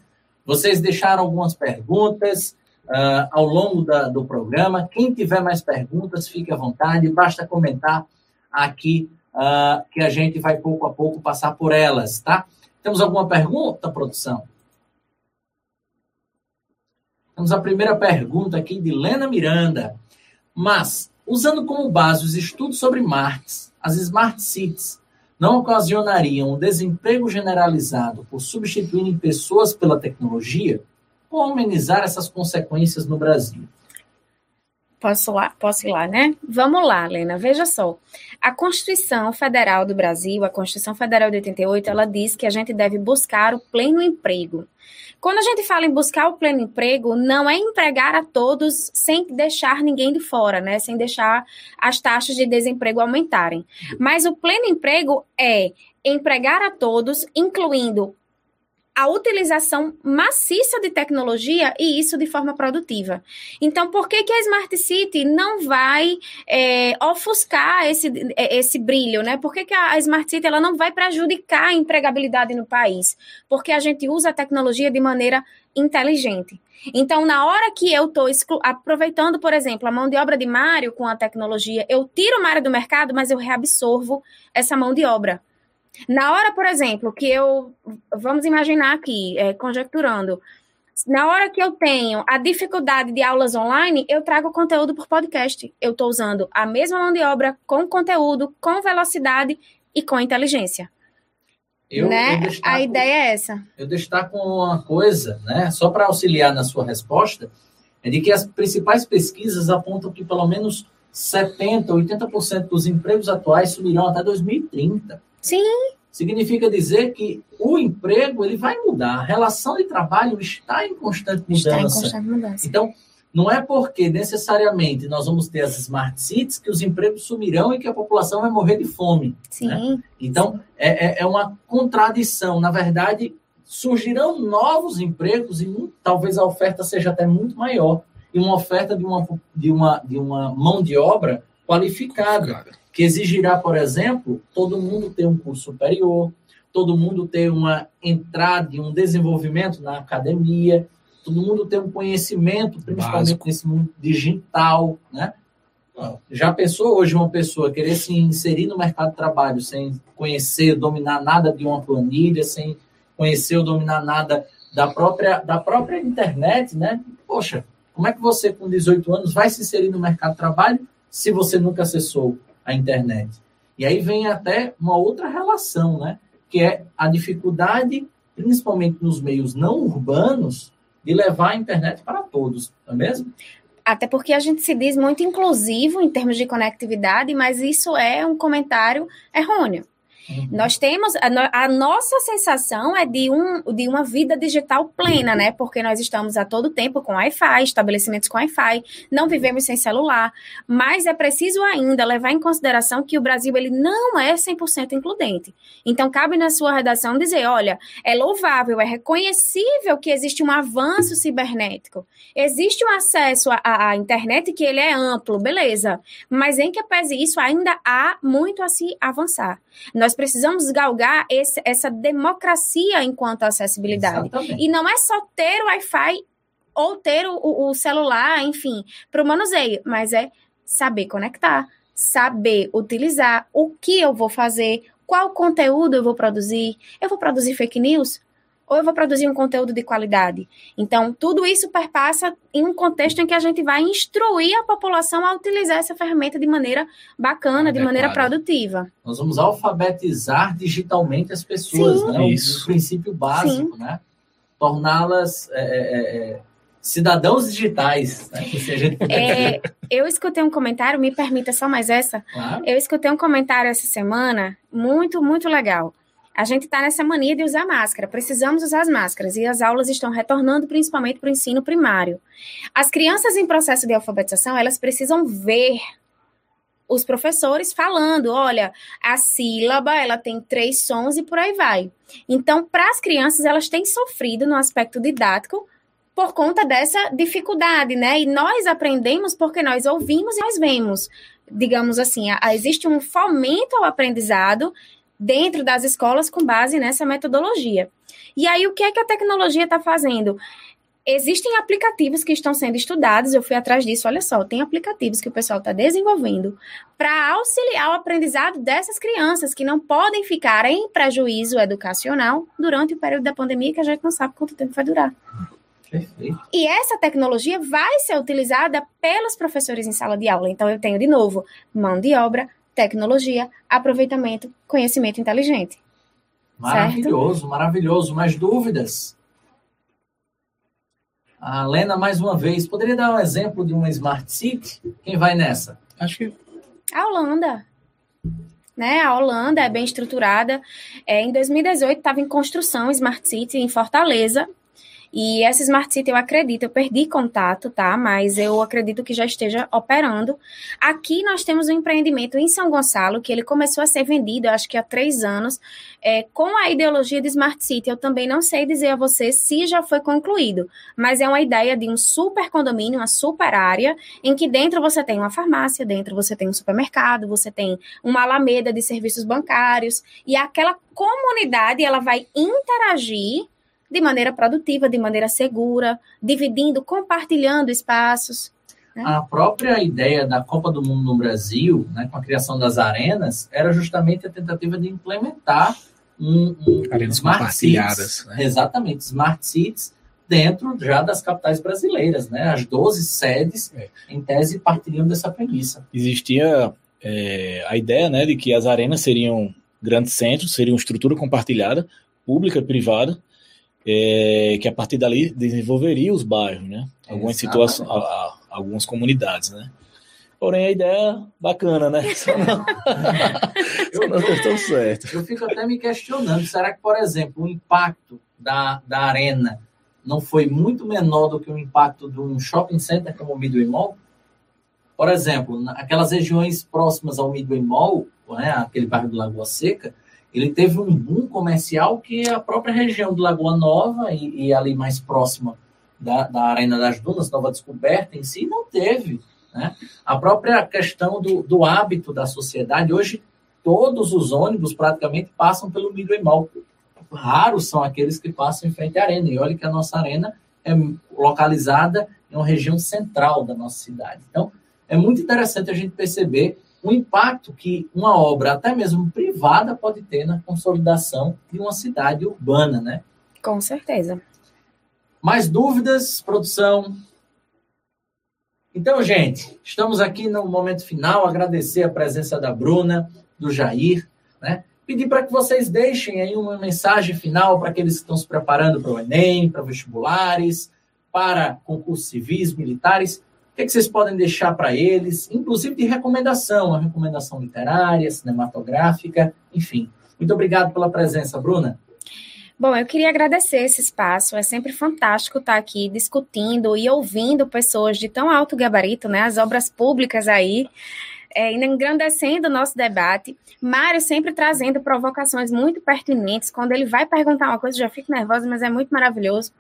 Vocês deixaram algumas perguntas uh, ao longo da, do programa. Quem tiver mais perguntas, fique à vontade, basta comentar aqui uh, que a gente vai pouco a pouco passar por elas, tá? Temos alguma pergunta, produção? Temos a primeira pergunta aqui de Lena Miranda. Mas, usando como base os estudos sobre marcas, as smart cities não ocasionariam o desemprego generalizado por substituírem pessoas pela tecnologia? Como amenizar essas consequências no Brasil? Posso lá? Posso ir lá, né? Vamos lá, Lena. Veja só. A Constituição Federal do Brasil, a Constituição Federal de 88, ela diz que a gente deve buscar o pleno emprego. Quando a gente fala em buscar o pleno emprego, não é empregar a todos sem deixar ninguém de fora, né? Sem deixar as taxas de desemprego aumentarem. Mas o pleno emprego é empregar a todos, incluindo a utilização maciça de tecnologia e isso de forma produtiva. Então, por que, que a Smart City não vai é, ofuscar esse, é, esse brilho, né? Por que, que a Smart City ela não vai prejudicar a empregabilidade no país? Porque a gente usa a tecnologia de maneira inteligente. Então, na hora que eu estou aproveitando, por exemplo, a mão de obra de Mário com a tecnologia, eu tiro Mário do mercado, mas eu reabsorvo essa mão de obra. Na hora, por exemplo, que eu. Vamos imaginar aqui, é, conjecturando. Na hora que eu tenho a dificuldade de aulas online, eu trago conteúdo por podcast. Eu estou usando a mesma mão de obra com conteúdo, com velocidade e com inteligência. Eu, né? eu destaco, a ideia é essa. Eu destaco uma coisa, né? Só para auxiliar na sua resposta, é de que as principais pesquisas apontam que pelo menos 70, 80% dos empregos atuais sumirão até 2030. Sim. significa dizer que o emprego ele vai mudar, a relação de trabalho está em constante mudança. Está em constante mudança. Então, não é porque necessariamente nós vamos ter as smart cities que os empregos sumirão e que a população vai morrer de fome. Né? Sim. Né? Então, é, é, é, uma contradição. Na verdade, surgirão novos empregos e talvez a oferta seja até muito maior. E uma oferta de uma, de uma, de uma mão de obra qualificada, que exigirá, por exemplo, todo mundo ter um curso superior, todo mundo ter uma entrada e um desenvolvimento na academia, todo mundo ter um conhecimento, principalmente Básico. nesse mundo digital, né? Já pensou hoje uma pessoa querer se inserir no mercado de trabalho sem conhecer, dominar nada de uma planilha, sem conhecer ou dominar nada da própria, da própria internet, né? Poxa, como é que você, com 18 anos, vai se inserir no mercado de trabalho se você nunca acessou a internet? E aí vem até uma outra relação, né? Que é a dificuldade, principalmente nos meios não urbanos, de levar a internet para todos, não é mesmo? Até porque a gente se diz muito inclusivo em termos de conectividade, mas isso é um comentário errôneo. Uhum. Nós temos a, a, nossa sensação é de, um, de uma vida digital plena, né? Porque nós estamos a todo tempo com Wi-Fi, estabelecimentos com Wi-Fi, não vivemos sem celular, mas é preciso ainda levar em consideração que o Brasil ele não é 100% includente. Então cabe na sua redação dizer, olha, é louvável, é reconhecível que existe um avanço cibernético, existe um acesso à, à internet que ele é amplo, beleza? Mas em que pese isso ainda há muito a se avançar. Nós precisamos galgar esse, essa democracia enquanto acessibilidade. Exatamente. E não é só ter o Wi-Fi ou ter o, o celular, enfim, para o manuseio, mas é saber conectar, saber utilizar, o que eu vou fazer, qual conteúdo eu vou produzir. Eu vou produzir fake news? Ou eu vou produzir um conteúdo de qualidade. Então, tudo isso perpassa em um contexto em que a gente vai instruir a população a utilizar essa ferramenta de maneira bacana, de maneira produtiva. Nós vamos alfabetizar digitalmente as pessoas, Sim. né? Isso. O, princípio básico, Sim. né? Torná-las é, é, é, cidadãos digitais. Né? É, eu escutei um comentário, me permita só mais essa. Claro. Eu escutei um comentário essa semana, muito, muito legal a gente está nessa mania de usar máscara. Precisamos usar as máscaras e as aulas estão retornando principalmente para o ensino primário. As crianças em processo de alfabetização, elas precisam ver os professores falando, olha, a sílaba, ela tem três sons e por aí vai. Então, para as crianças, elas têm sofrido no aspecto didático por conta dessa dificuldade, né? E nós aprendemos porque nós ouvimos e nós vemos. Digamos assim, existe um fomento ao aprendizado dentro das escolas com base nessa metodologia. E aí, o que é que a tecnologia está fazendo? Existem aplicativos que estão sendo estudados, eu fui atrás disso, olha só, tem aplicativos que o pessoal está desenvolvendo para auxiliar o aprendizado dessas crianças que não podem ficar em prejuízo educacional durante o período da pandemia, que a gente não sabe quanto tempo vai durar. Perfeito. E essa tecnologia vai ser utilizada pelos professores em sala de aula. Então, eu tenho, de novo, mão de obra, tecnologia, aproveitamento, conhecimento inteligente. Maravilhoso, certo? maravilhoso. Mais dúvidas? A Lena, mais uma vez, poderia dar um exemplo de uma Smart City? Quem vai nessa? Acho que. A Holanda. Né? A Holanda é bem estruturada. É, em 2018 estava em construção Smart City em Fortaleza, e essa Smart City, eu acredito, eu perdi contato, tá? Mas eu acredito que já esteja operando. Aqui nós temos um empreendimento em São Gonçalo, que ele começou a ser vendido, acho que há três anos, é, com a ideologia de Smart City. Eu também não sei dizer a você se já foi concluído, mas é uma ideia de um super condomínio, uma super área, em que dentro você tem uma farmácia, dentro você tem um supermercado, você tem uma alameda de serviços bancários, e aquela comunidade ela vai interagir de maneira produtiva, de maneira segura, dividindo, compartilhando espaços. Né? A própria ideia da Copa do Mundo no Brasil, né, com a criação das arenas, era justamente a tentativa de implementar um, um arenas smart cities, né? exatamente, smart cities dentro já das capitais brasileiras, né? As 12 sedes, é. em tese, partiriam dessa premissa. Existia é, a ideia, né, de que as arenas seriam grandes centros, seriam estrutura compartilhada, pública e privada, é, que a partir dali desenvolveria os bairros, né? Algumas situações, algumas comunidades, né? Porém, a ideia bacana, né? Só não, Só não deu tão certo. Eu fico até me questionando, será que, por exemplo, o impacto da, da arena não foi muito menor do que o impacto de um shopping center como o Midway Mall? Por exemplo, aquelas regiões próximas ao Midway Mall, né, aquele bairro do Lagoa Seca, ele teve um boom comercial que a própria região do Lagoa Nova e, e ali mais próxima da, da Arena das Dunas, Nova Descoberta em si, não teve. Né? A própria questão do, do hábito da sociedade, hoje todos os ônibus praticamente passam pelo Midway Mall. Raros são aqueles que passam em frente à arena. E olha que a nossa arena é localizada em uma região central da nossa cidade. Então, é muito interessante a gente perceber o impacto que uma obra, até mesmo privada, pode ter na consolidação de uma cidade urbana, né? Com certeza. Mais dúvidas, produção? Então, gente, estamos aqui no momento final. Agradecer a presença da Bruna, do Jair, né? Pedir para que vocês deixem aí uma mensagem final para aqueles que estão se preparando para o Enem, para vestibulares, para concursos civis, militares. Que, é que vocês podem deixar para eles, inclusive de recomendação, uma recomendação literária, cinematográfica, enfim. Muito obrigado pela presença, Bruna. Bom, eu queria agradecer esse espaço. É sempre fantástico estar aqui discutindo e ouvindo pessoas de tão alto gabarito, né? As obras públicas aí, é, engrandecendo o nosso debate. Mário sempre trazendo provocações muito pertinentes. Quando ele vai perguntar uma coisa, já fico nervosa, mas é muito maravilhoso.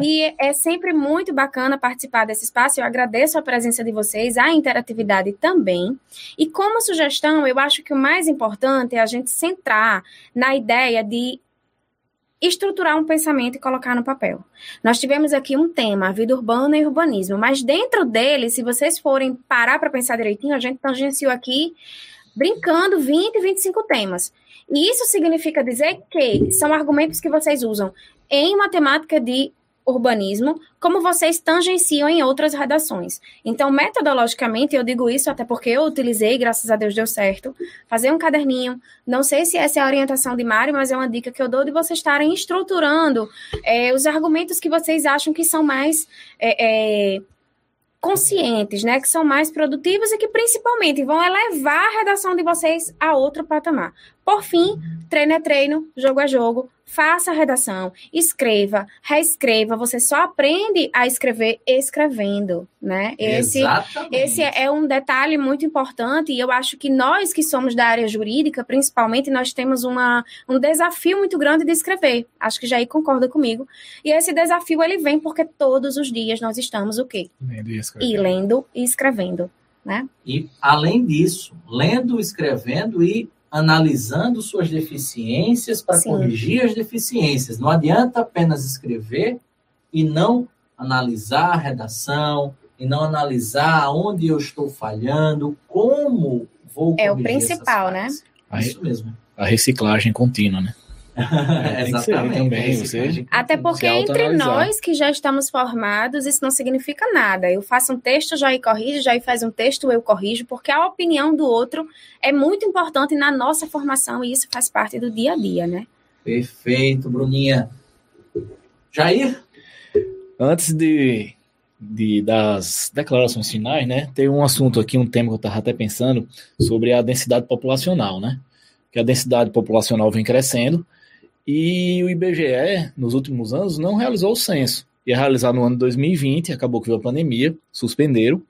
E é sempre muito bacana participar desse espaço. Eu agradeço a presença de vocês, a interatividade também. E como sugestão, eu acho que o mais importante é a gente centrar na ideia de estruturar um pensamento e colocar no papel. Nós tivemos aqui um tema, vida urbana e urbanismo, mas dentro dele, se vocês forem parar para pensar direitinho, a gente tangenciou aqui brincando 20, 25 temas. E isso significa dizer que são argumentos que vocês usam em matemática de urbanismo, como vocês tangenciam em outras redações. Então, metodologicamente, eu digo isso até porque eu utilizei, graças a Deus deu certo, fazer um caderninho. Não sei se essa é a orientação de Mário, mas é uma dica que eu dou de vocês estarem estruturando é, os argumentos que vocês acham que são mais. É, é, conscientes, né, que são mais produtivos e que principalmente vão elevar a redação de vocês a outro patamar. Por fim, treino é treino, jogo é jogo, faça a redação, escreva, reescreva. Você só aprende a escrever escrevendo, né? Esse, Exatamente. esse é um detalhe muito importante e eu acho que nós que somos da área jurídica, principalmente, nós temos uma, um desafio muito grande de escrever. Acho que Jair concorda comigo. E esse desafio ele vem porque todos os dias nós estamos o quê? Lendo e, e lendo e escrevendo, né? E além disso, lendo, escrevendo e analisando suas deficiências para corrigir as deficiências. Não adianta apenas escrever e não analisar a redação, e não analisar onde eu estou falhando, como vou É o principal, né? Isso mesmo. A reciclagem contínua, né? É, Exatamente. Também, você Até porque entre nós que já estamos formados, isso não significa nada. Eu faço um texto, já corrijo, já faz um texto, eu corrijo, porque a opinião do outro é muito importante na nossa formação e isso faz parte do dia a dia, né? Perfeito, Bruninha. Jair? Antes de, de, das declarações finais, né? Tem um assunto aqui, um tema que eu estava até pensando sobre a densidade populacional, né? Que a densidade populacional vem crescendo e o IBGE, nos últimos anos, não realizou o censo. Ia realizar no ano 2020, acabou que veio a pandemia, suspenderam.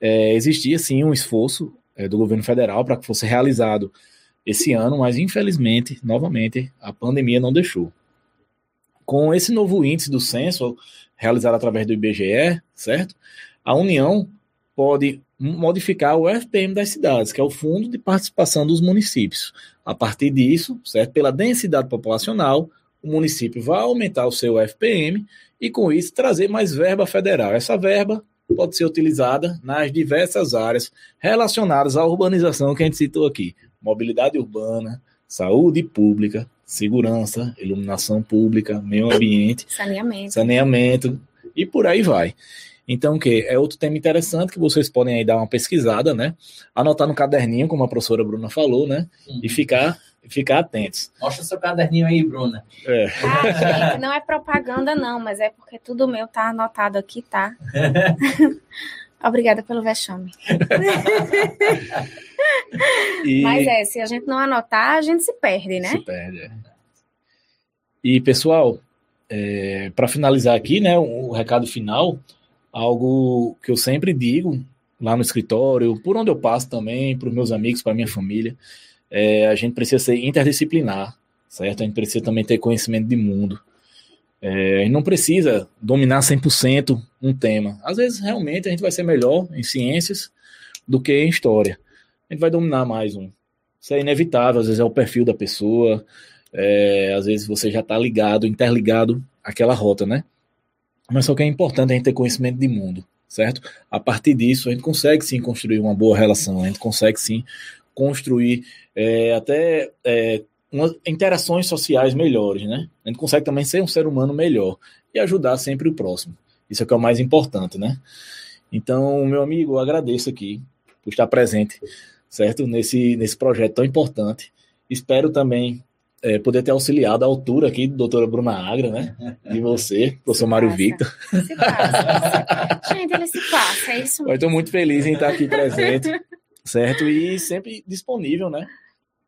É, existia, sim, um esforço é, do governo federal para que fosse realizado esse ano, mas infelizmente, novamente, a pandemia não deixou. Com esse novo índice do censo, realizado através do IBGE, certo? A União pode modificar o FPM das cidades, que é o Fundo de Participação dos Municípios. A partir disso, certo? pela densidade populacional, o município vai aumentar o seu FPM e, com isso, trazer mais verba federal. Essa verba pode ser utilizada nas diversas áreas relacionadas à urbanização que a gente citou aqui: mobilidade urbana, saúde pública, segurança, iluminação pública, meio ambiente, saneamento, saneamento e por aí vai. Então, o que é outro tema interessante que vocês podem aí dar uma pesquisada, né? Anotar no caderninho, como a professora Bruna falou, né? Uhum. E ficar ficar atentos. Mostra seu caderninho aí, Bruna. É. Ah, gente, não é propaganda não, mas é porque tudo meu tá anotado aqui, tá? Obrigada pelo vexame. e... Mas é, se a gente não anotar, a gente se perde, né? Se perde, é. E, pessoal, é, para finalizar aqui, né, o, o recado final, algo que eu sempre digo lá no escritório, por onde eu passo também, para os meus amigos, para minha família, é, a gente precisa ser interdisciplinar, certo? A gente precisa também ter conhecimento de mundo. É, a gente não precisa dominar 100% um tema. Às vezes, realmente, a gente vai ser melhor em ciências do que em história. A gente vai dominar mais um. Isso é inevitável, às vezes é o perfil da pessoa, é, às vezes você já está ligado, interligado àquela rota, né? Mas só que é importante a gente ter conhecimento de mundo, certo? A partir disso, a gente consegue sim construir uma boa relação, a gente consegue sim construir é, até é, umas interações sociais melhores, né? A gente consegue também ser um ser humano melhor e ajudar sempre o próximo. Isso é que é o mais importante, né? Então, meu amigo, eu agradeço aqui por estar presente, certo? Nesse, nesse projeto tão importante. Espero também é, poder ter auxiliado a altura aqui, doutora Bruna Agra, né? E você, professor Mário Victor. Se passa. Gente, ele se passa, é isso mesmo. Estou muito feliz em estar aqui presente, certo? E sempre disponível, né?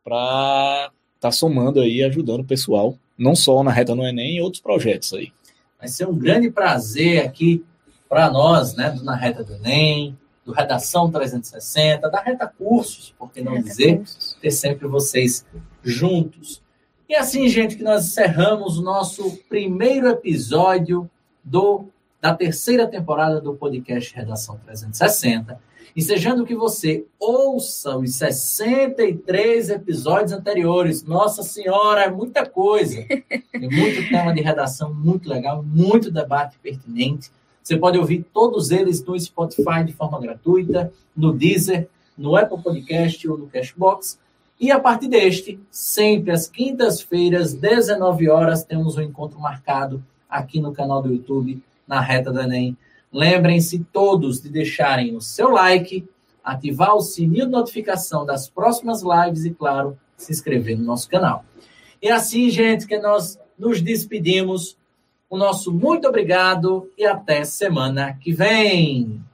Para estar tá somando aí, ajudando o pessoal, não só na Reta no Enem, em outros projetos aí. Vai ser um grande prazer aqui para nós, né? Na Reta do Enem, do Redação 360, da Reta Cursos, por que não Reta dizer, cursos. ter sempre vocês juntos. E assim, gente, que nós encerramos o nosso primeiro episódio do da terceira temporada do podcast Redação 360, ensejando que você ouça os 63 episódios anteriores. Nossa Senhora, é muita coisa. Tem muito tema de redação muito legal, muito debate pertinente. Você pode ouvir todos eles no Spotify de forma gratuita, no Deezer, no Apple Podcast ou no Cashbox. E a partir deste, sempre às quintas-feiras, 19 horas, temos um encontro marcado aqui no canal do YouTube, na Reta do Enem. Lembrem-se todos de deixarem o seu like, ativar o sininho de notificação das próximas lives e, claro, se inscrever no nosso canal. E assim, gente, que nós nos despedimos. O nosso muito obrigado e até semana que vem.